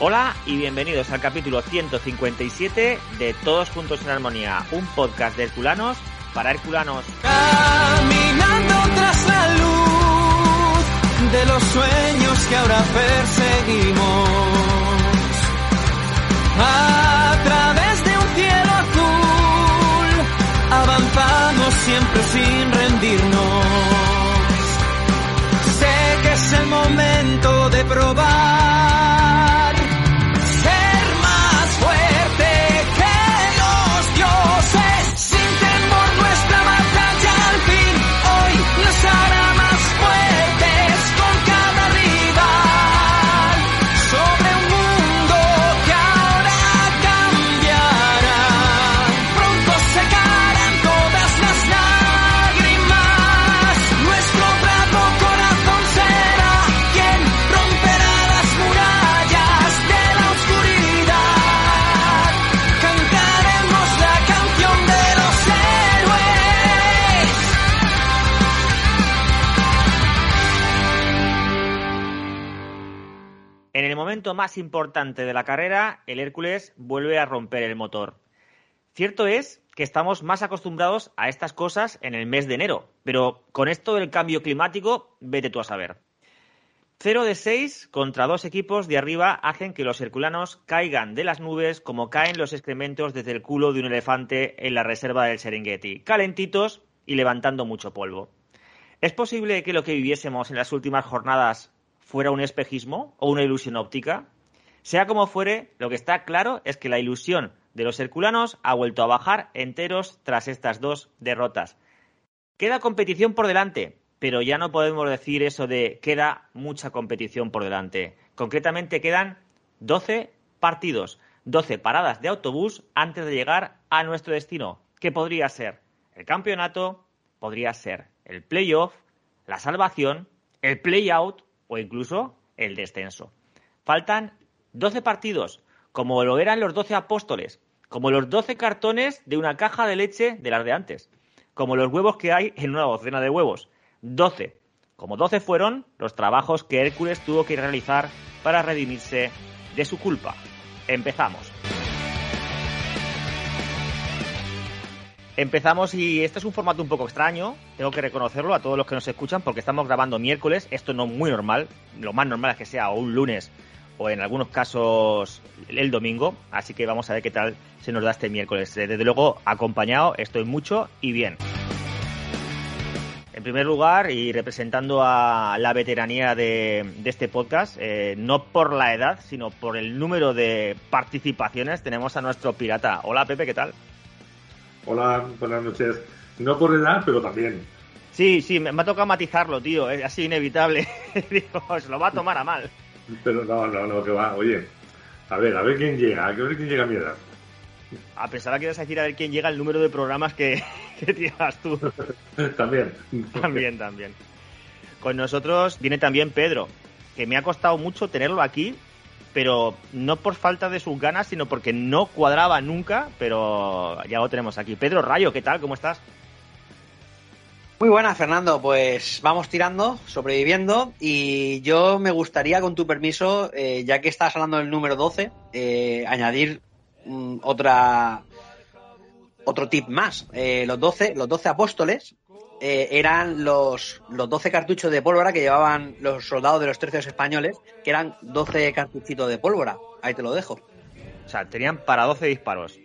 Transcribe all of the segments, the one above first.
Hola y bienvenidos al capítulo 157 de Todos Juntos en Armonía, un podcast de Herculanos para Herculanos. Caminando tras la luz de los sueños que ahora perseguimos. A través de un cielo azul, avanzamos siempre sin rendirnos. Sé que es el momento de probar. Más importante de la carrera, el Hércules vuelve a romper el motor. Cierto es que estamos más acostumbrados a estas cosas en el mes de enero, pero con esto del cambio climático, vete tú a saber. 0 de 6 contra dos equipos de arriba hacen que los herculanos caigan de las nubes como caen los excrementos desde el culo de un elefante en la reserva del Serengeti, calentitos y levantando mucho polvo. ¿Es posible que lo que viviésemos en las últimas jornadas fuera un espejismo o una ilusión óptica? Sea como fuere, lo que está claro es que la ilusión de los herculanos ha vuelto a bajar enteros tras estas dos derrotas. Queda competición por delante, pero ya no podemos decir eso de queda mucha competición por delante. Concretamente quedan 12 partidos, 12 paradas de autobús antes de llegar a nuestro destino, que podría ser el campeonato, podría ser el playoff, la salvación, el play-out o incluso el descenso. Faltan 12 partidos, como lo eran los 12 apóstoles, como los 12 cartones de una caja de leche de las de antes, como los huevos que hay en una docena de huevos. 12. Como 12 fueron los trabajos que Hércules tuvo que realizar para redimirse de su culpa. Empezamos. Empezamos y este es un formato un poco extraño, tengo que reconocerlo a todos los que nos escuchan porque estamos grabando miércoles, esto no es muy normal, lo más normal es que sea un lunes o en algunos casos el domingo, así que vamos a ver qué tal se nos da este miércoles. Desde luego acompañado, estoy mucho y bien. En primer lugar, y representando a la veteranía de, de este podcast, eh, no por la edad, sino por el número de participaciones, tenemos a nuestro pirata. Hola Pepe, ¿qué tal? Hola, buenas noches. No por edad, pero también. Sí, sí, me, me ha tocado matizarlo, tío, es así inevitable. Digo, se lo va a tomar a mal. Pero no, no, no, que va. Oye, a ver, a ver quién llega, a ver quién llega a mi edad. A pesar de que ibas a decir a ver quién llega el número de programas que, que tiras tú. también. También, también. Con nosotros viene también Pedro, que me ha costado mucho tenerlo aquí, pero no por falta de sus ganas, sino porque no cuadraba nunca, pero ya lo tenemos aquí. Pedro Rayo, ¿qué tal? ¿Cómo estás? Muy buenas, Fernando. Pues vamos tirando, sobreviviendo. Y yo me gustaría, con tu permiso, eh, ya que estás hablando del número 12, eh, añadir mm, otra otro tip más. Eh, los 12, los 12 apóstoles eh, eran los, los 12 cartuchos de pólvora que llevaban los soldados de los tercios españoles, que eran 12 cartuchitos de pólvora. Ahí te lo dejo. O sea, tenían para 12 disparos.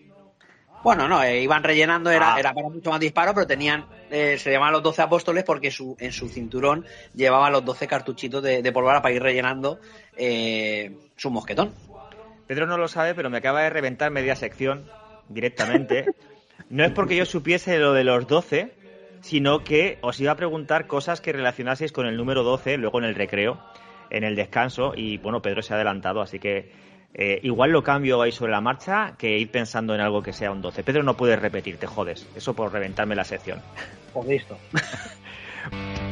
Bueno, no, eh, iban rellenando, era, Ah. era para mucho más disparos, pero tenían, eh, se llamaban los 12 apóstoles porque su, en su cinturón llevaban los 12 cartuchitos de, de pólvora para ir rellenando eh, su mosquetón. Pedro no lo sabe, pero me acaba de reventar media sección directamente. No es porque yo supiese lo de los 12, sino que os iba a preguntar cosas que relacionaseis con el número 12 luego en el recreo. en el descanso y bueno, Pedro se ha adelantado, así que eh, igual lo cambio ahí sobre la marcha que ir pensando en algo que sea un 12. Pedro no puedes repetir, te jodes. Eso por reventarme la sección. Pues listo.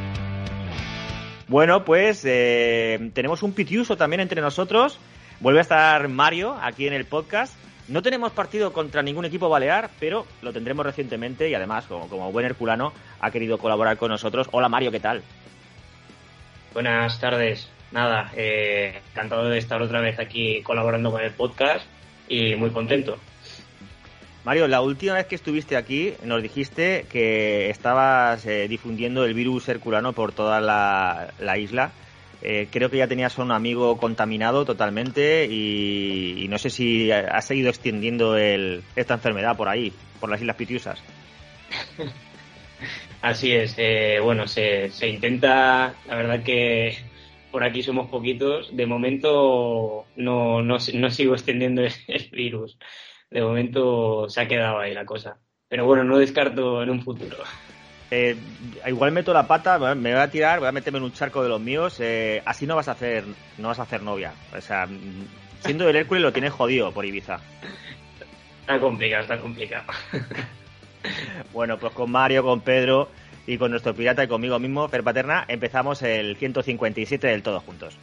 Bueno, pues eh, tenemos un pitiuso también entre nosotros. Vuelve a estar Mario aquí en el podcast. No tenemos partido contra ningún equipo balear, pero lo tendremos recientemente y además, como, como buen herculano, ha querido colaborar con nosotros. Hola Mario, ¿qué tal? Buenas tardes. Nada, eh, encantado de estar otra vez aquí colaborando con el podcast y muy contento. Mario, la última vez que estuviste aquí nos dijiste que estabas eh, difundiendo el virus herculano por toda la, la isla. Eh, creo que ya tenías a un amigo contaminado totalmente y, no sé si has seguido extendiendo el, esta enfermedad por ahí, por las Islas Pitiusas. Así es, eh, bueno, se, intenta, la verdad que por aquí somos poquitos, de momento no, no, no sigo extendiendo el virus, de momento se ha quedado ahí la cosa, pero bueno, no descarto en un futuro. Eh, igual meto la pata, me voy a tirar, voy a meterme en un charco de los míos. eh, así no vas a hacer, no vas a hacer novia. O sea, mm, siendo el Hércules lo tienes jodido por Ibiza. Está complicado, está complicado. Bueno, pues con Mario, con Pedro y con nuestro pirata y conmigo mismo, Fer Paterna, empezamos el 157 del Todos Juntos.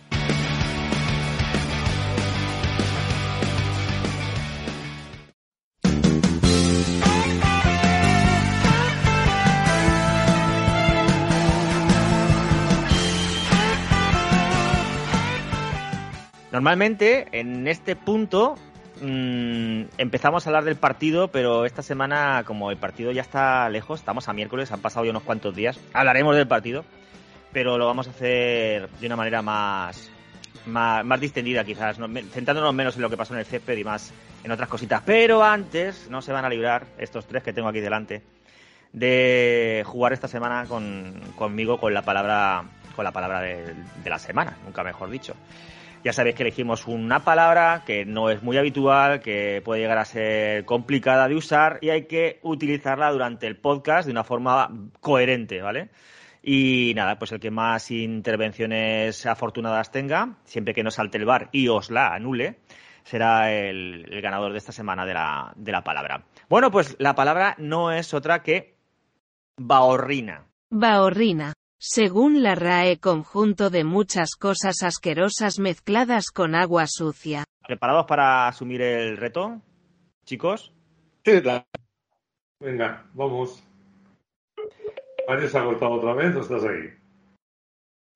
Normalmente, en este punto, mm, empezamos a hablar del partido, pero esta semana, como el partido ya está lejos, estamos a miércoles, han pasado ya unos cuantos días, hablaremos del partido, pero lo vamos a hacer de una manera más, más, distendida quizás, centrándonos menos en lo que pasó en el césped y más en otras cositas. Pero antes, no se van a librar estos tres que tengo aquí delante de jugar esta semana con, conmigo con la palabra con la palabra de la semana, nunca mejor dicho. Ya sabéis que elegimos una palabra que no es muy habitual, que puede llegar a ser complicada de usar y hay que utilizarla durante el podcast de una forma coherente, ¿vale? Y nada, pues el que más intervenciones afortunadas tenga, siempre que no salte el bar y os la anule, será el, ganador de esta semana de la, de la palabra. Bueno, pues la palabra no es otra que baorrina. Baorrina. Según la RAE, conjunto de muchas cosas asquerosas mezcladas con agua sucia. ¿Preparados para asumir el reto, chicos? Sí, claro. Venga, vamos. ¿Mario se ha cortado otra vez o estás ahí?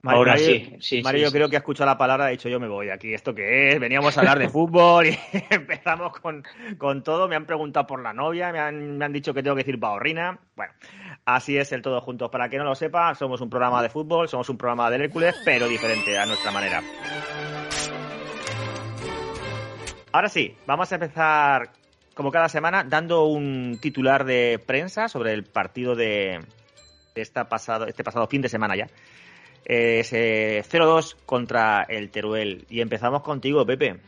Ahora sí, sí, Mario, sí, yo sí. creo que ha escuchado la palabra, ha dicho yo me voy aquí. ¿Esto qué es? Veníamos a hablar de fútbol y empezamos con, con todo. Me han preguntado por la novia, me han, me han dicho que tengo que decir baorrina. Bueno, así es el todo juntos. Para que no lo sepa, somos un programa de fútbol, somos un programa de Hércules, pero diferente a nuestra manera. Ahora sí, vamos a empezar como cada semana dando un titular de prensa sobre el partido de, de esta pasado, este pasado fin de semana ya. Eh, ese 0-2 contra el Teruel. Y empezamos contigo, Pepe.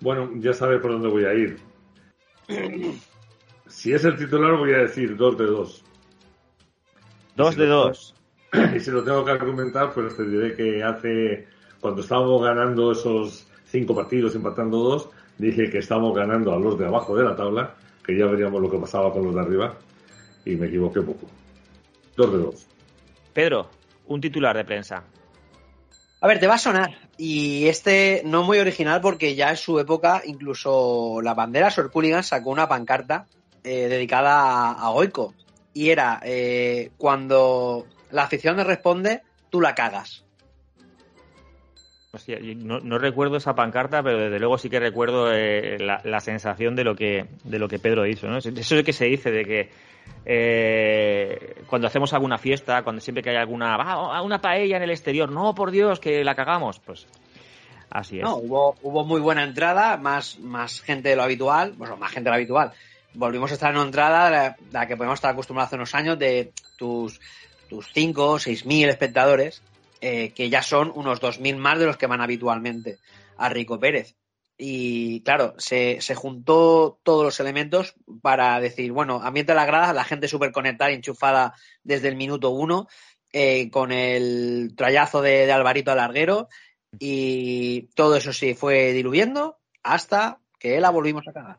Bueno, ya sabes por dónde voy a ir. Si es el titular, voy a decir 2 de 2. 2 de 2. Y si lo tengo que argumentar, pues te diré que hace, cuando estábamos ganando esos cinco partidos, empatando dos, dije que estábamos ganando a los de abajo de la tabla, que ya veríamos lo que pasaba con los de arriba, y me equivoqué poco. 2 de 2. Pedro, un titular de prensa. A ver, te va a sonar. Y este no muy original porque ya en su época incluso la bandera Sor Hooligan sacó una pancarta eh, dedicada a, a Goico. Y era, eh, cuando la afición le responde, tú la cagas. Hostia, yo no, no recuerdo esa pancarta, pero desde luego sí que recuerdo eh, la, la sensación de lo que de lo que Pedro hizo. ¿no? Eso es lo que se dice de que eh, cuando hacemos alguna fiesta, cuando siempre que hay alguna "Ah, una paella en el exterior, no por Dios que la cagamos, pues así es. No, hubo, hubo muy buena entrada, más, más gente de lo habitual, bueno, más gente de lo habitual. Volvimos a estar en una entrada de la que podemos estar acostumbrados hace unos años de tus, tus 5 o 6 mil espectadores, eh, que ya son unos 2.000 más de los que van habitualmente a Rico Pérez. Y claro, se, se juntó todos los elementos para decir, bueno, ambiente de la grada, la gente súper conectada enchufada desde el minuto uno. eh, con el trayazo de, de Alvarito Alarguero y todo eso sí fue diluyendo hasta que la volvimos a cagar.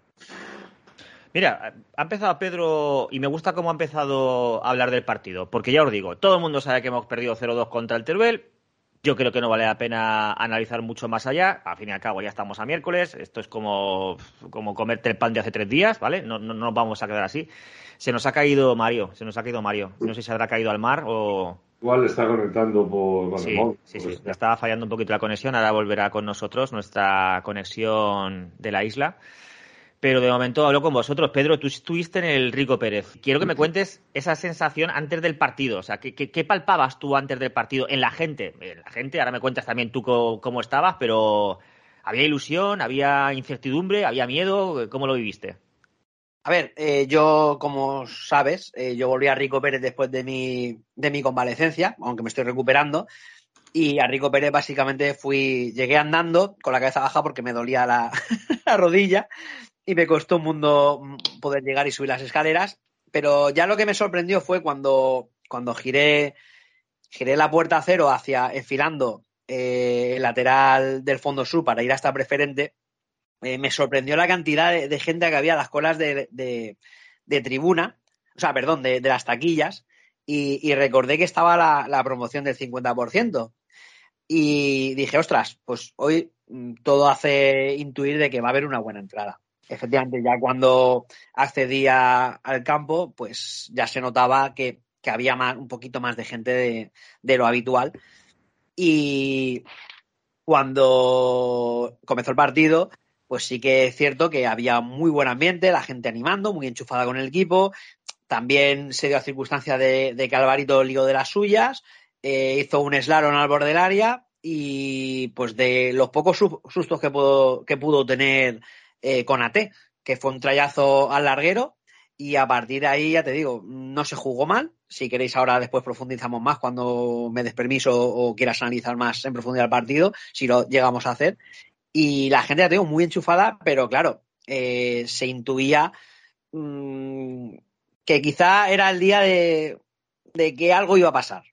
Mira, ha empezado Pedro y me gusta cómo ha empezado a hablar del partido, porque ya os digo, todo el mundo sabe que hemos perdido 0-2 contra el Teruel. Yo creo que no vale la pena analizar mucho más allá. Al fin y al cabo, ya estamos a miércoles. Esto es como, como comerte el pan de hace tres días, ¿vale? No, no, no nos vamos a quedar así. Se nos ha caído Mario, se nos ha caído Mario. No sé si se habrá caído al mar o, Igual está conectando por el Sí, sí, sí. ya. Estaba fallando un poquito la conexión. Ahora volverá con nosotros nuestra conexión de la isla. Pero de momento hablo con vosotros. Pedro, tú estuviste en el Rico Pérez. Quiero que me cuentes esa sensación antes del partido. O sea, ¿qué, qué- qué palpabas tú antes del partido en la gente? En la gente, ahora me cuentas también tú cómo estabas, pero ¿había ilusión? ¿Había incertidumbre? ¿Había miedo? ¿Cómo lo viviste? A ver, eh, yo, como sabes, eh, yo volví a Rico Pérez después de mi, de mi convalecencia, aunque me estoy recuperando. Y a Rico Pérez básicamente fui, llegué andando con la cabeza baja porque me dolía la, la rodilla y me costó un mundo mm, poder llegar y subir las escaleras. Pero ya lo que me sorprendió fue cuando, cuando giré, giré la puerta cero hacia, enfilando eh, el lateral del fondo sur para ir hasta preferente eh, me sorprendió la cantidad de, gente que había a las colas de, de- tribuna, o sea, perdón, de, las taquillas, y, recordé que estaba la, la promoción del 50%. Y dije, ostras, pues hoy mm, todo hace intuir de que va a haber una buena entrada. Efectivamente, ya cuando accedí a- al campo, pues ya se notaba que, había un poquito más de gente de, lo habitual. Y cuando comenzó el partido, pues sí que es cierto que había muy buen ambiente, la gente animando, muy enchufada con el equipo. También se dio la circunstancia de, de que Alvarito lió de las suyas, eh, hizo un slalom al borde del área y pues de los pocos su- sustos que pudo, que pudo tener eh, con AT, que fue un trayazo al larguero y a partir de ahí, ya te digo, no se jugó mal. Si queréis ahora después profundizamos más cuando me des permiso o quieras analizar más en profundidad el partido, si lo llegamos a hacer. Y la gente, ya te digo, muy enchufada, pero claro, eh, se intuía mm, que quizá era el día de, de que algo iba a pasar.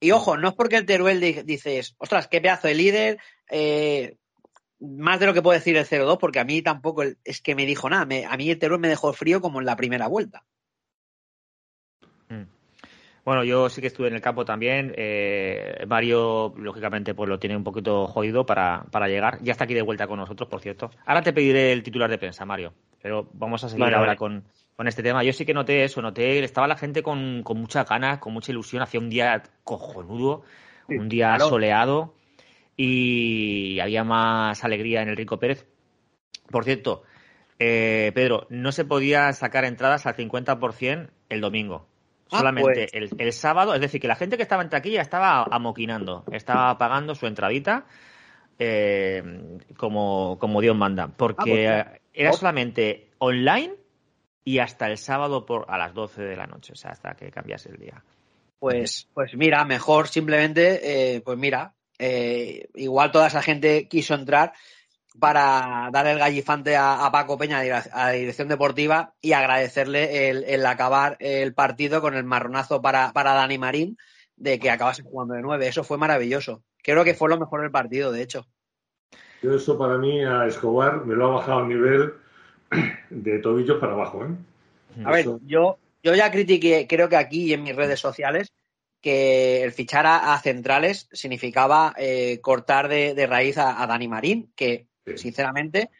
Y ojo, no es porque el Teruel di- dices, ostras, qué pedazo de líder, eh, más de lo que puede decir el 0-2, porque a mí tampoco el- es que me dijo nada. Me- a mí el Teruel me dejó frío como en la primera vuelta. Bueno, yo sí que estuve en el campo también. Eh, Mario, lógicamente, pues lo tiene un poquito jodido para, para llegar. Ya está aquí de vuelta con nosotros, por cierto. Ahora te pediré el titular de prensa, Mario. Pero vamos a seguir Vale, ahora vale. Con, con este tema. Yo sí que noté eso, noté, estaba la gente con, con muchas ganas, con mucha ilusión. Hacía un día cojonudo, Sí, un día claro. soleado y había más alegría en el Rico Pérez. Por cierto, eh, Pedro, no se podía sacar entradas al 50% el domingo. Ah, Solamente pues. el, el sábado, es decir, que la gente que estaba en taquilla estaba amoquinando, estaba pagando su entradita eh, como, como Dios manda, porque Ah, pues, era solamente online y hasta el sábado por a las 12 de la noche, o sea, hasta que cambiase el día. Pues, pues mira, mejor simplemente, eh, pues mira, eh, igual toda esa gente quiso entrar para dar el gallifante a, a Paco Peña a la dirección deportiva y agradecerle el, el acabar el partido con el marronazo para, para Dani Marín de que acabase jugando de nueve. Eso fue maravilloso. Creo que fue lo mejor del partido, de hecho. Yo eso para mí a Escobar me lo ha bajado a nivel de tobillos para abajo, ¿eh? A ver, yo, yo ya critiqué, creo que aquí y en mis redes sociales, que el fichar a, a centrales significaba eh, cortar de, de raíz a, a Dani Marín, que Sí. sinceramente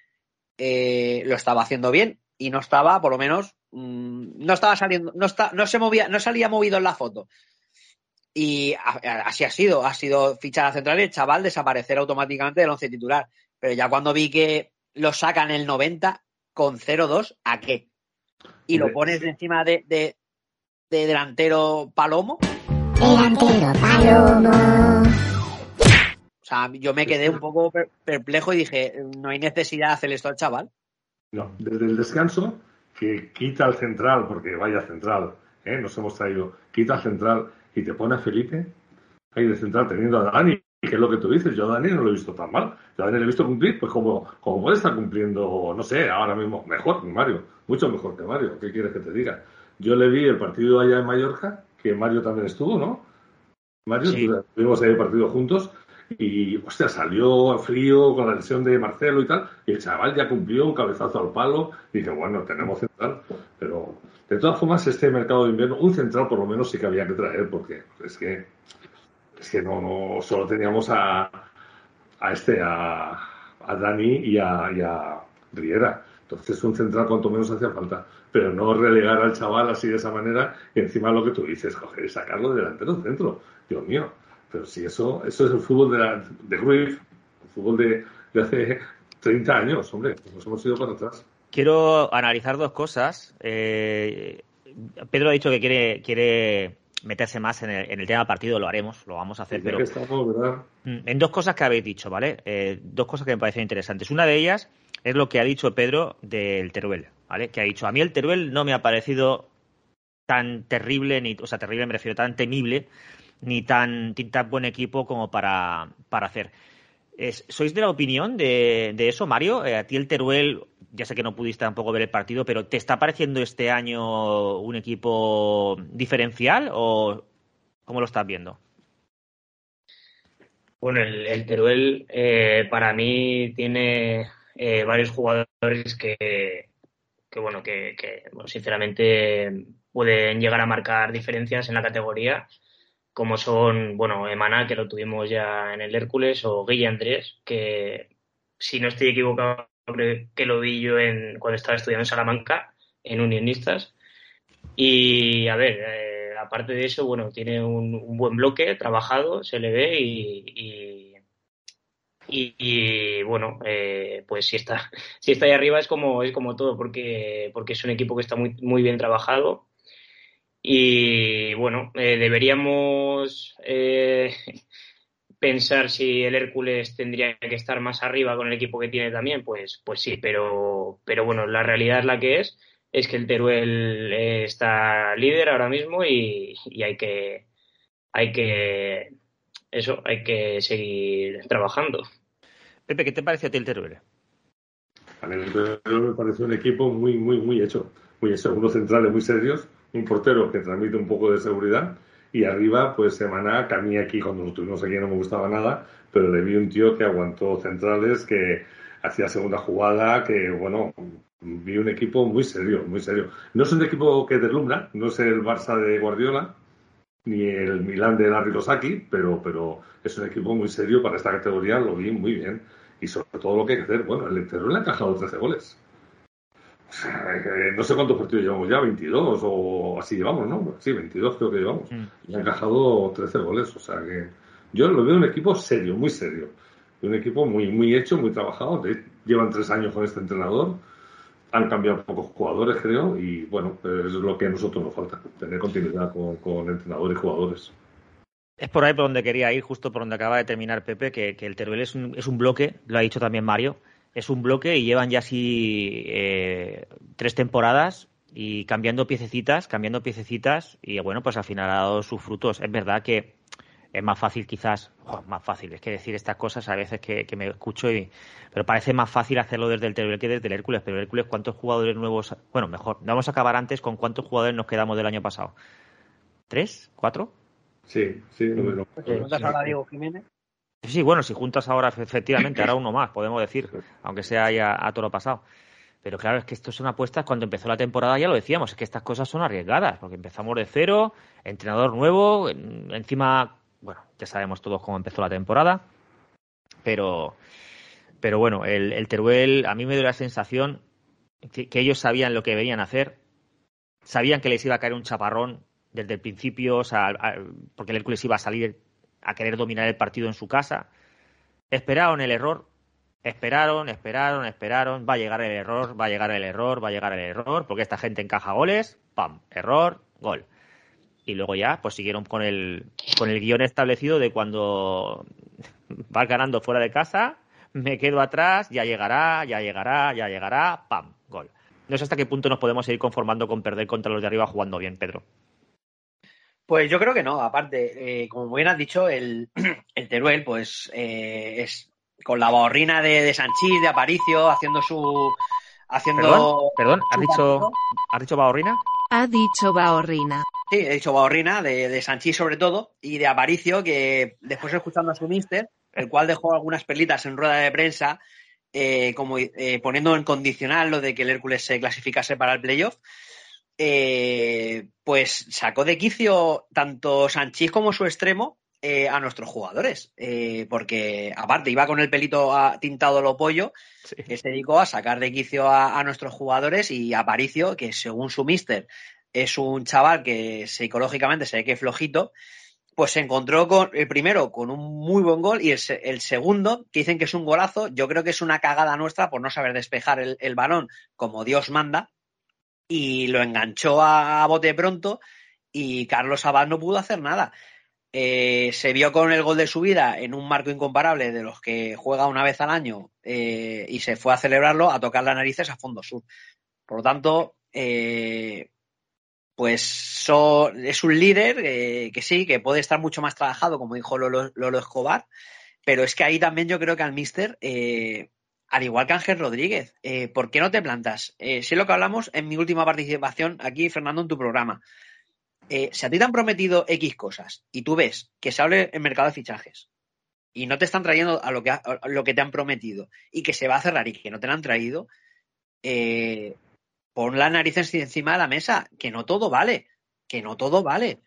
eh, lo estaba haciendo bien y no estaba, por lo menos, mm, no estaba saliendo, no, está, no se movía, no salía movido en la foto. Y así ha sido, ha sido fichar a central y el chaval desaparecer automáticamente del once titular. Pero ya cuando vi que lo sacan el 90 con 0-2, ¿a qué? Y lo pones encima de, de, de delantero Palomo. Delantero Palomo. O sea, yo me quedé un poco per- perplejo y dije, no hay necesidad de hacer esto al chaval. No, desde el descanso, que quita al central, porque vaya central, ¿eh? nos hemos traído, quita al central y te pone a Felipe ahí de central teniendo a Dani, que es lo que tú dices, yo a Dani no lo he visto tan mal, yo a Dani lo he visto cumplir, pues como, como puede estar cumpliendo, no sé, ahora mismo, mejor que Mario, mucho mejor que Mario, ¿qué quieres que te diga? Yo le vi el partido allá en Mallorca, que Mario también estuvo, ¿no? Mario, Sí. tuvimos ahí el partido juntos y, hostia, salió frío con la lesión de Marcelo y tal, y el chaval ya cumplió un cabezazo al palo, y dije, bueno, tenemos central, pero de todas formas, este mercado de invierno, un central por lo menos sí que había que traer, porque es que, es que no, no, solo teníamos a, a este, a, a Dani y a, y a Riera. Entonces un central cuanto menos hacía falta, pero no relegar al chaval así de esa manera y encima lo que tú dices, coger y sacarlo de delantero centro. Dios mío, pero si eso, eso es el fútbol de, la, de Cruyff, el fútbol de, de hace 30 años, hombre, nos hemos ido para atrás. Quiero analizar dos cosas. Eh, Pedro ha dicho que quiere, quiere meterse más en el, en el tema del partido, lo haremos, lo vamos a hacer, pero que estamos, ¿verdad? Mm, En dos cosas que habéis dicho, ¿vale? Eh, dos cosas que me parecen interesantes. Una de ellas es lo que ha dicho Pedro del Teruel, ¿vale? Que ha dicho, a mí el Teruel no me ha parecido tan terrible, ni, o sea, terrible me refiero, tan temible, ni tan, ni buen equipo como para, para hacer. ¿Sois de la opinión de, de eso, Mario? Eh, a ti el Teruel, ya sé que no pudiste tampoco ver el partido, pero ¿te está pareciendo este año un equipo diferencial o cómo lo estás viendo? Bueno, el, el Teruel eh, para mí tiene eh, varios jugadores que, que bueno, que, que, bueno, sinceramente pueden llegar a marcar diferencias en la categoría, como son, bueno, Emaná, que lo tuvimos ya en el Hércules, o Guille Andrés, que si no estoy equivocado, creo que lo vi yo en, cuando estaba estudiando en Salamanca, en Unionistas. Y a ver, eh, aparte de eso, bueno, tiene un, buen bloque trabajado, se le ve y, y- bueno, eh, pues si está, si está ahí arriba es como, es como todo, porque, porque es un equipo que está muy, muy bien trabajado. Y bueno, eh, deberíamos eh, pensar si el Hércules tendría que estar más arriba con el equipo que tiene también, pues, pues sí, pero, pero bueno, la realidad es la que es, es que el Teruel está líder ahora mismo y, y hay que, hay que, eso, hay que seguir trabajando. Pepe, ¿qué te parece a ti el Teruel? A mí el Teruel me parece un equipo muy, muy, muy hecho. Muy hecho. Unos centrales muy serios, un portero que transmite un poco de seguridad y arriba, pues Semana, que a mí aquí cuando lo tuvimos aquí no me gustaba nada, pero le vi un tío que aguantó centrales, que hacía segunda jugada, que bueno, vi un equipo muy serio, muy serio. No es un equipo que deslumbra, no es el Barça de Guardiola, ni el Milán de Larry Losaki, pero, pero es un equipo muy serio para esta categoría, lo vi muy bien. Y sobre todo lo que hay que hacer, bueno, el Teruel le ha encajado 13 goles. O sea, eh, no sé cuántos partidos llevamos ya, 22 o así llevamos, ¿no? Sí, 22 creo que llevamos. Mm. Le ha encajado 13 goles, o sea que yo lo veo un equipo serio, muy serio. Un equipo muy, muy hecho, muy trabajado. Llevan tres años con este entrenador. Han cambiado pocos jugadores, creo, y bueno, es lo que a nosotros nos falta, tener continuidad con, entrenadores y jugadores. Es por ahí por donde quería ir, justo por donde acaba de terminar Pepe, que, el Teruel es un, es un bloque, lo ha dicho también Mario, es un bloque y llevan ya así eh, tres temporadas y cambiando piececitas, cambiando piececitas y bueno, pues al final ha dado sus frutos. Es verdad que es más fácil quizás, más fácil, es que decir estas cosas a veces que, que me escucho y, pero parece más fácil hacerlo desde el Teruel que desde el Hércules, pero el Hércules cuántos jugadores nuevos, bueno, mejor, vamos a acabar antes con cuántos jugadores nos quedamos del año pasado. ¿Tres? ¿Cuatro? Sí, sí, número. Pues, ¿Preguntas ahora a Diego Jiménez? Sí, bueno, si juntas ahora, efectivamente, ahora uno más, podemos decir, aunque sea ya a toro pasado. Pero claro, es que esto son apuestas, cuando empezó la temporada ya lo decíamos, es que estas cosas son arriesgadas, porque empezamos de cero, entrenador nuevo, en- encima, bueno, ya sabemos todos cómo empezó la temporada, pero, pero bueno, el, el Teruel, a mí me dio la sensación que, ellos sabían lo que venían a hacer, sabían que les iba a caer un chaparrón desde el principio, o sea, porque el Hércules iba a salir a querer dominar el partido en su casa. Esperaron el error, esperaron, esperaron, esperaron, va a llegar el error, va a llegar el error, va a llegar el error, porque esta gente encaja goles, pam, error, gol. Y luego ya, pues siguieron con el, con el guion establecido de cuando vas ganando fuera de casa, me quedo atrás, ya llegará, ya llegará, ya llegará, pam, gol. No sé hasta qué punto nos podemos seguir conformando con perder contra los de arriba jugando bien, Pedro. Pues yo creo que no. Aparte, eh, como bien has dicho, el, el Teruel, pues eh, es con la bahorrina de, de Sanchís, de Aparicio, haciendo su. haciendo. Perdón, perdón, ¿has dicho. ¿has dicho Bahorrina? Ha dicho Bahorrina. Sí, he dicho Baorrina, de, de sobre todo, y de Aparicio, que después escuchando a su mister, el cual dejó algunas perlitas en rueda de prensa, eh, como eh, poniendo en condicional lo de que el Hércules se clasificase para el playoff, eh, pues sacó de quicio tanto Sanchís como su extremo eh, a nuestros jugadores, eh, porque aparte iba con el pelito a- tintado lo pollo, Sí. que se dedicó a sacar de quicio a, a nuestros jugadores y Aparicio, que según su mister es un chaval que psicológicamente se ve que es flojito, pues se encontró con el primero con un muy buen gol y el, se- el segundo, que dicen que es un golazo, yo creo que es una cagada nuestra por no saber despejar el, el balón como Dios manda y lo enganchó a, a bote pronto y Carlos Abad no pudo hacer nada. Eh, se vio con el gol de su vida en un marco incomparable de los que juega una vez al año eh, y se fue a celebrarlo, a tocar las narices a fondo sur. Por lo tanto, eh, pues es un líder eh, que sí, que puede estar mucho más trabajado, como dijo Lolo, Lolo Escobar, pero es que ahí también yo creo que al míster, al igual que Ángel Rodríguez, ¿por qué no te plantas? Sí lo que hablamos en mi última participación aquí, Fernando, en tu programa. Eh, si a ti te han prometido X cosas y tú ves que se abre el mercado de fichajes y no te están trayendo a lo que, ha- lo que te han prometido y que se va a cerrar y que no te lo han traído, eh, pon las narices encima de la mesa, que no todo vale, que no todo vale.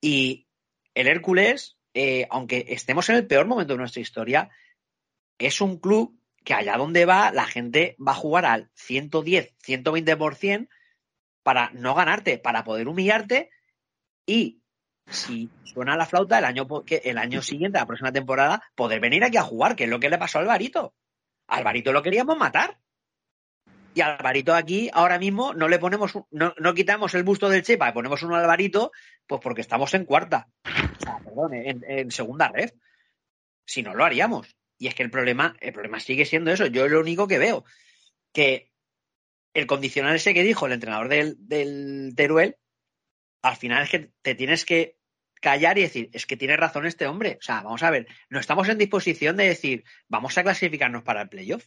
Y el Hércules, eh, aunque estemos en el peor momento de nuestra historia, es un club que allá donde va, la gente va a jugar al 110, 120% para no ganarte, para poder humillarte y si suena la flauta el año, el año siguiente, la próxima temporada, poder venir aquí a jugar, que es lo que le pasó a Alvarito. Alvarito lo queríamos matar. Y a Alvarito aquí, ahora mismo, no le ponemos, no, no quitamos el busto del Chepa, le ponemos un Alvarito, pues porque estamos en cuarta. O sea, perdón, en, en segunda red. Si no, lo haríamos. Y es que el problema, el problema sigue siendo eso. Yo lo único que veo, que el condicional ese que dijo el entrenador del, del Teruel, al final es que te tienes que callar y decir, es que tiene razón este hombre. O sea, vamos a ver, no estamos en disposición de decir, vamos a clasificarnos para el playoff.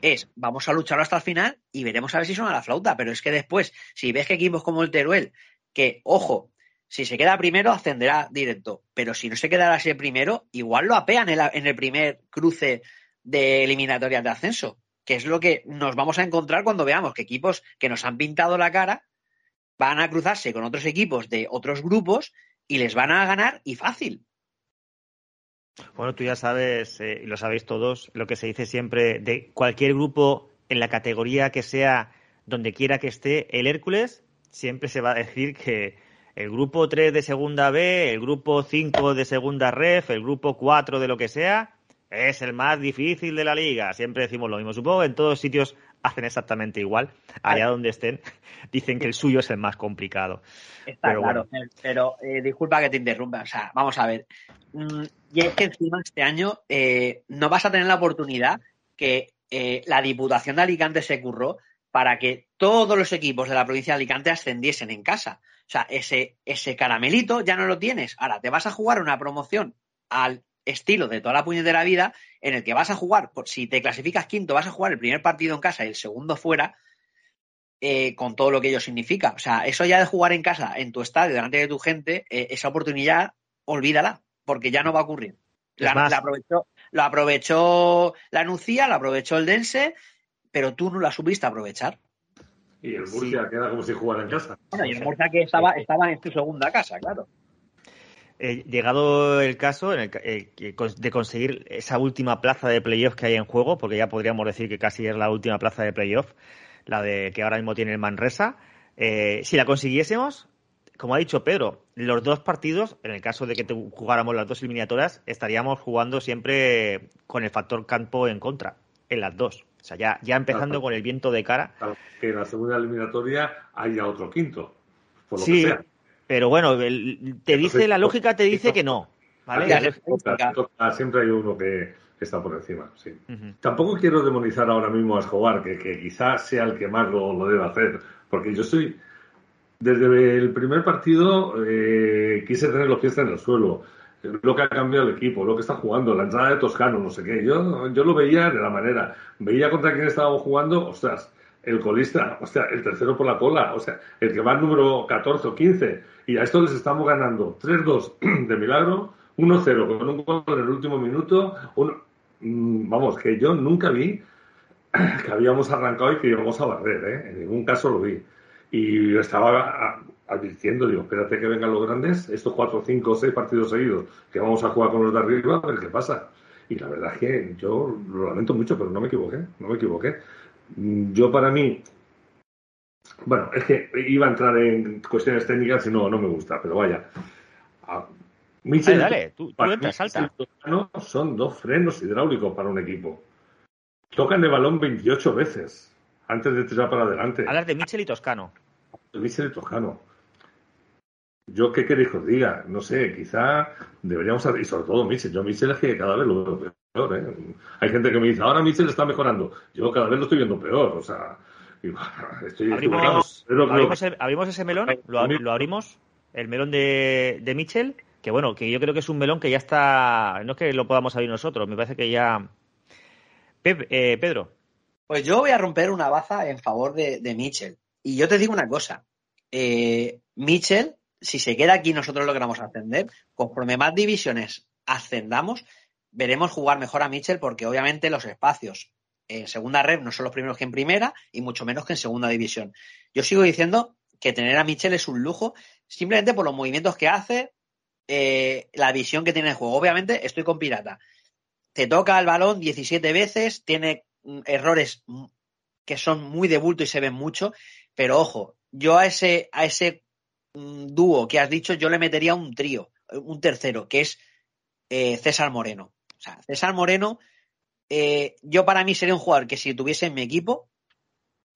Es, vamos a lucharlo hasta el final y veremos a ver si suena la flauta. Pero es que después, si ves que equipos como el Teruel, que, ojo, si se queda primero, ascenderá directo. Pero si no se quedará así el primero, igual lo apean en el primer cruce de eliminatorias de ascenso. Que es lo que nos vamos a encontrar cuando veamos que equipos que nos han pintado la cara van a cruzarse con otros equipos de otros grupos y les van a ganar y fácil. Bueno, tú ya sabes, eh, y lo sabéis todos, lo que se dice siempre de cualquier grupo en la categoría que sea, donde quiera que esté, el Hércules, siempre se va a decir que el grupo 3 de segunda B, el grupo 5 de segunda ref, el grupo 4 de lo que sea, es el más difícil de la liga. Siempre decimos lo mismo. Supongo en todos sitios hacen exactamente igual. Allá donde estén, dicen que el suyo es el más complicado. Está Pero claro, pero eh, disculpa que te interrumpa. O sea, vamos a ver. Mm, y es que encima este año eh, no vas a tener la oportunidad que eh, la Diputación de Alicante se curró para que todos los equipos de la provincia de Alicante ascendiesen en casa. O sea, ese, ese caramelito ya no lo tienes. Ahora te vas a jugar una promoción al estilo de toda la puñetera vida, en el que vas a jugar, por, si te clasificas quinto, vas a jugar el primer partido en casa y el segundo fuera, eh, con todo lo que ello significa. O sea, eso ya de jugar en casa, en tu estadio, delante de tu gente, eh, esa oportunidad, olvídala, porque ya no va a ocurrir. La, más- la aprovechó, lo aprovechó la Nucía, lo aprovechó el Dense, pero tú no la supiste aprovechar. Y el Murcia queda como si jugara en casa. Bueno, y el Murcia que estaba, estaba en su segunda casa, claro. Eh, llegado el caso en el eh, de conseguir esa última plaza de playoff que hay en juego, porque ya podríamos decir que casi es la última plaza de playoff, la de que ahora mismo tiene el Manresa, eh, si la consiguiésemos, como ha dicho Pedro, los dos partidos, en el caso de que te- jugáramos las dos eliminatorias, estaríamos jugando siempre con el factor campo en contra, en las dos. O sea, ya, ya empezando Claro. con el viento de cara. Claro, Que en la segunda eliminatoria haya otro quinto. Por lo Sí, que sea. Pero bueno, el- te dice, la lógica te dice que no. siempre hay uno que, que está por encima. Sí. Tampoco quiero demonizar ahora mismo a Escobar, que, que quizás sea el que más lo, lo debe hacer, porque yo soy, desde el primer partido, eh, quise tener los pies en el suelo. Lo que ha cambiado el equipo, lo que está jugando, la entrada de Toscano, no sé qué. Yo, yo lo veía de la manera. Veía contra quién estábamos jugando, ostras, el colista, o sea, el tercero por la cola, o sea, el que va al número 14 o 15. Y a esto les estamos ganando 3-2 de milagro, 1-0 con un gol en el último minuto. mm, vamos, que yo nunca vi que habíamos arrancado y que íbamos a barrer, ¿eh? En ningún caso lo vi. Y estaba a- advirtiendo, digo, espérate que vengan los grandes, estos cuatro, cinco, seis partidos seguidos que vamos a jugar con los de arriba, a ver qué pasa. Y la verdad es que yo lo lamento mucho, pero no me equivoqué, no me equivoqué. Mm, Yo para mí, bueno, es que iba a entrar en cuestiones técnicas y no, no me gusta, pero vaya. A- Michel- Dale, dale, tú- tú para entra, mí, salta. Son dos frenos hidráulicos para un equipo. Tocan el balón 28 veces antes de tirar para adelante. Hablas de Michel y Toscano. Michel y Toscano. Yo qué queréis que os diga, no sé, quizá deberíamos, y sobre todo Michel, yo Michel es que cada vez lo veo peor, ¿eh? Hay gente que me dice, ahora Michel está mejorando, yo cada vez lo estoy viendo peor, o sea, estoy Abrimos, pero creo- abrimos, el- abrimos ese melón, lo, ab- lo abrimos, el melón de, de Michel, que bueno, que yo creo que es un melón que ya está, no es que lo podamos abrir nosotros, me parece que ya... Pep- eh, Pedro, Pues yo voy a romper una baza en favor de, de Mitchell. Y yo te digo una cosa. Eh, Mitchell, si se queda aquí nosotros logramos ascender, conforme más divisiones ascendamos, veremos jugar mejor a Mitchell porque obviamente los espacios en segunda red no son los primeros que en primera y mucho menos que en segunda división. Yo sigo diciendo que tener a Mitchell es un lujo simplemente por los movimientos que hace, eh, la visión que tiene el juego. Obviamente estoy con Pirata. Te toca el balón 17 veces, tiene mm, errores mm, que son muy de bulto y se ven mucho, pero ojo, yo a ese, a ese mm, dúo que has dicho, yo le metería un trío, un tercero, que es eh, César Moreno. O sea, César Moreno, eh, yo para mí sería un jugador que si tuviese en mi equipo,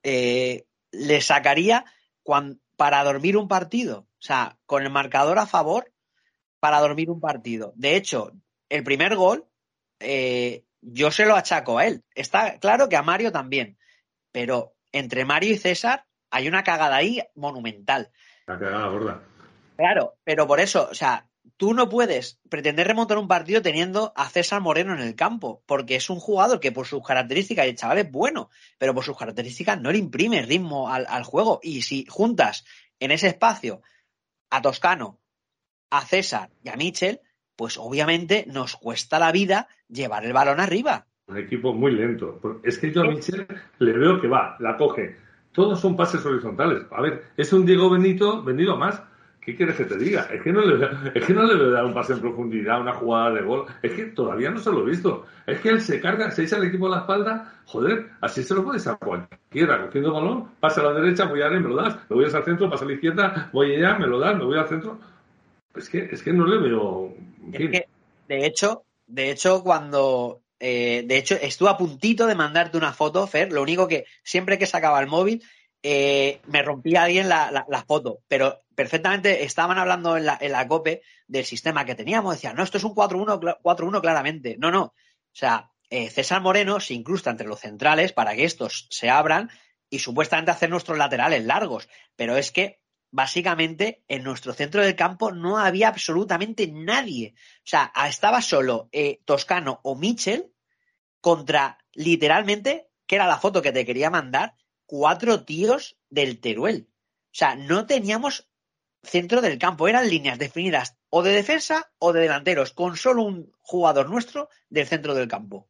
eh, le sacaría para dormir un partido. O sea, con el marcador a favor, para dormir un partido. De hecho, el primer gol, eh, yo se lo achaco a él. Está claro que a Mario también. Pero entre Mario y César hay una cagada ahí monumental. La cagada gorda. Claro, pero por eso, o sea, tú no puedes pretender remontar un partido teniendo a César Moreno en el campo, porque es un jugador que por sus características, y el chaval es bueno, pero por sus características no le imprime ritmo al, al juego. Y si juntas en ese espacio a Toscano, a César y a Michel, pues obviamente nos cuesta la vida llevar el balón arriba. Un equipo muy lento. Es que yo a Michel le veo que va, la coge. Todos son pases horizontales. A ver, es un Diego Benito venido a más. ¿Qué quieres que te diga? Es que no le veo, es que no le veo dar un pase en profundidad, una jugada de gol. Es que todavía no se lo he visto. Es que él se carga, se echa el equipo a la espalda. Joder, así se lo puedes a cualquiera. Cogiendo balón, pasa a la derecha, voy a me lo das. Me voy al centro, pasa a la izquierda, voy allá, me lo das, me voy al centro. Es que, es que no le veo. Es que, de hecho, de hecho, cuando. eh, de hecho, estuve a puntito de mandarte una foto, Fer. Lo único que siempre que sacaba el móvil, eh, me rompía alguien la, la- foto. Pero perfectamente estaban hablando en la, COPE del sistema que teníamos. Decían, no, esto es un 4-1 cla- 4-1 claramente. No, no. O sea, eh, César Moreno se incrusta entre los centrales para que estos se abran y supuestamente hacer nuestros laterales largos. Pero es que básicamente en nuestro centro del campo no había absolutamente nadie. O sea, estaba solo eh, Toscano o Michel contra literalmente, que era la foto que te quería mandar, cuatro tíos del Teruel. O sea, no teníamos centro del campo, eran líneas definidas o de defensa o de delanteros, con solo un jugador nuestro del centro del campo.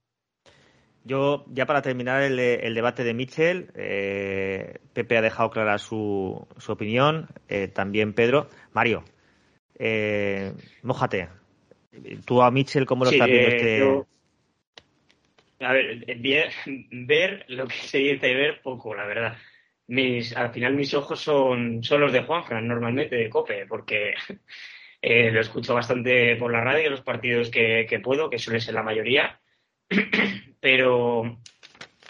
Yo, ya para terminar el, el debate de Mitchell, eh, Pepe ha dejado clara su, su opinión, eh, también Pedro. Mario, eh, mójate. Tú a Mitchell, ¿cómo lo Sí, estás viendo eh, este...? yo- A ver, eh, ver, lo que se dice ver poco, la verdad. Mis, al final mis ojos son, son los de Juanfran, normalmente, de Cope, porque eh, lo escucho bastante por la radio, los partidos que, que puedo, que suele ser la mayoría. Pero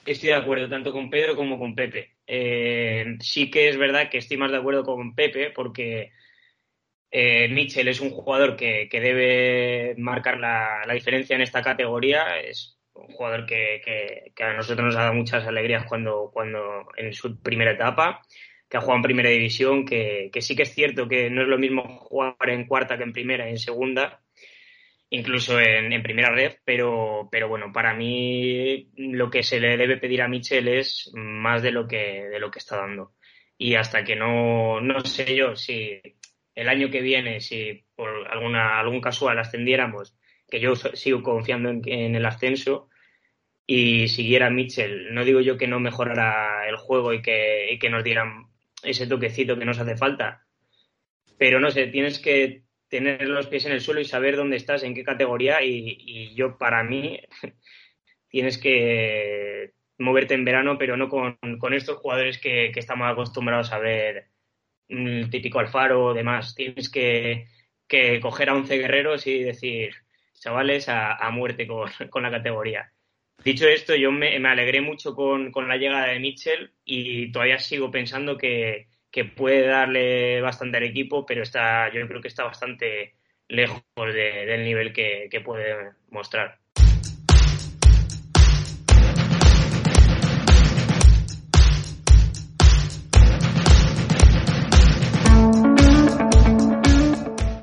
estoy de acuerdo tanto con Pedro como con Pepe. Eh, sí que es verdad que estoy más de acuerdo con Pepe porque eh, Mitchell es un jugador que, que debe marcar la, la diferencia en esta categoría. Es un jugador que, que- que a nosotros nos ha dado muchas alegrías cuando, cuando en su primera etapa, que ha jugado en primera división, que, que sí que es cierto que no es lo mismo jugar en cuarta que en primera y en segunda. incluso en, en primera red, pero, pero bueno, para mí lo que se le debe pedir a Mitchell es más de lo que, de lo que está dando. Y hasta que no, no sé yo si el año que viene, si por alguna, algún casual ascendiéramos, que yo sigo confiando en, el ascenso, y siguiera Mitchell, no digo yo que no mejorara el juego y que, que nos dieran ese toquecito que nos hace falta, pero no sé, tienes que tener los pies en el suelo y saber dónde estás, en qué categoría y, y yo para mí tienes que moverte en verano, pero no con, con estos jugadores que, que, estamos acostumbrados a ver, el típico Alfaro o demás. Tienes que, que coger a 11 guerreros y decir, chavales, a, a muerte con, con, la categoría. Dicho esto, yo me, alegré mucho con, con, la llegada de Mitchell y todavía sigo pensando que, que puede darle bastante al equipo, pero está, yo creo que está bastante lejos de, del nivel que, que puede mostrar.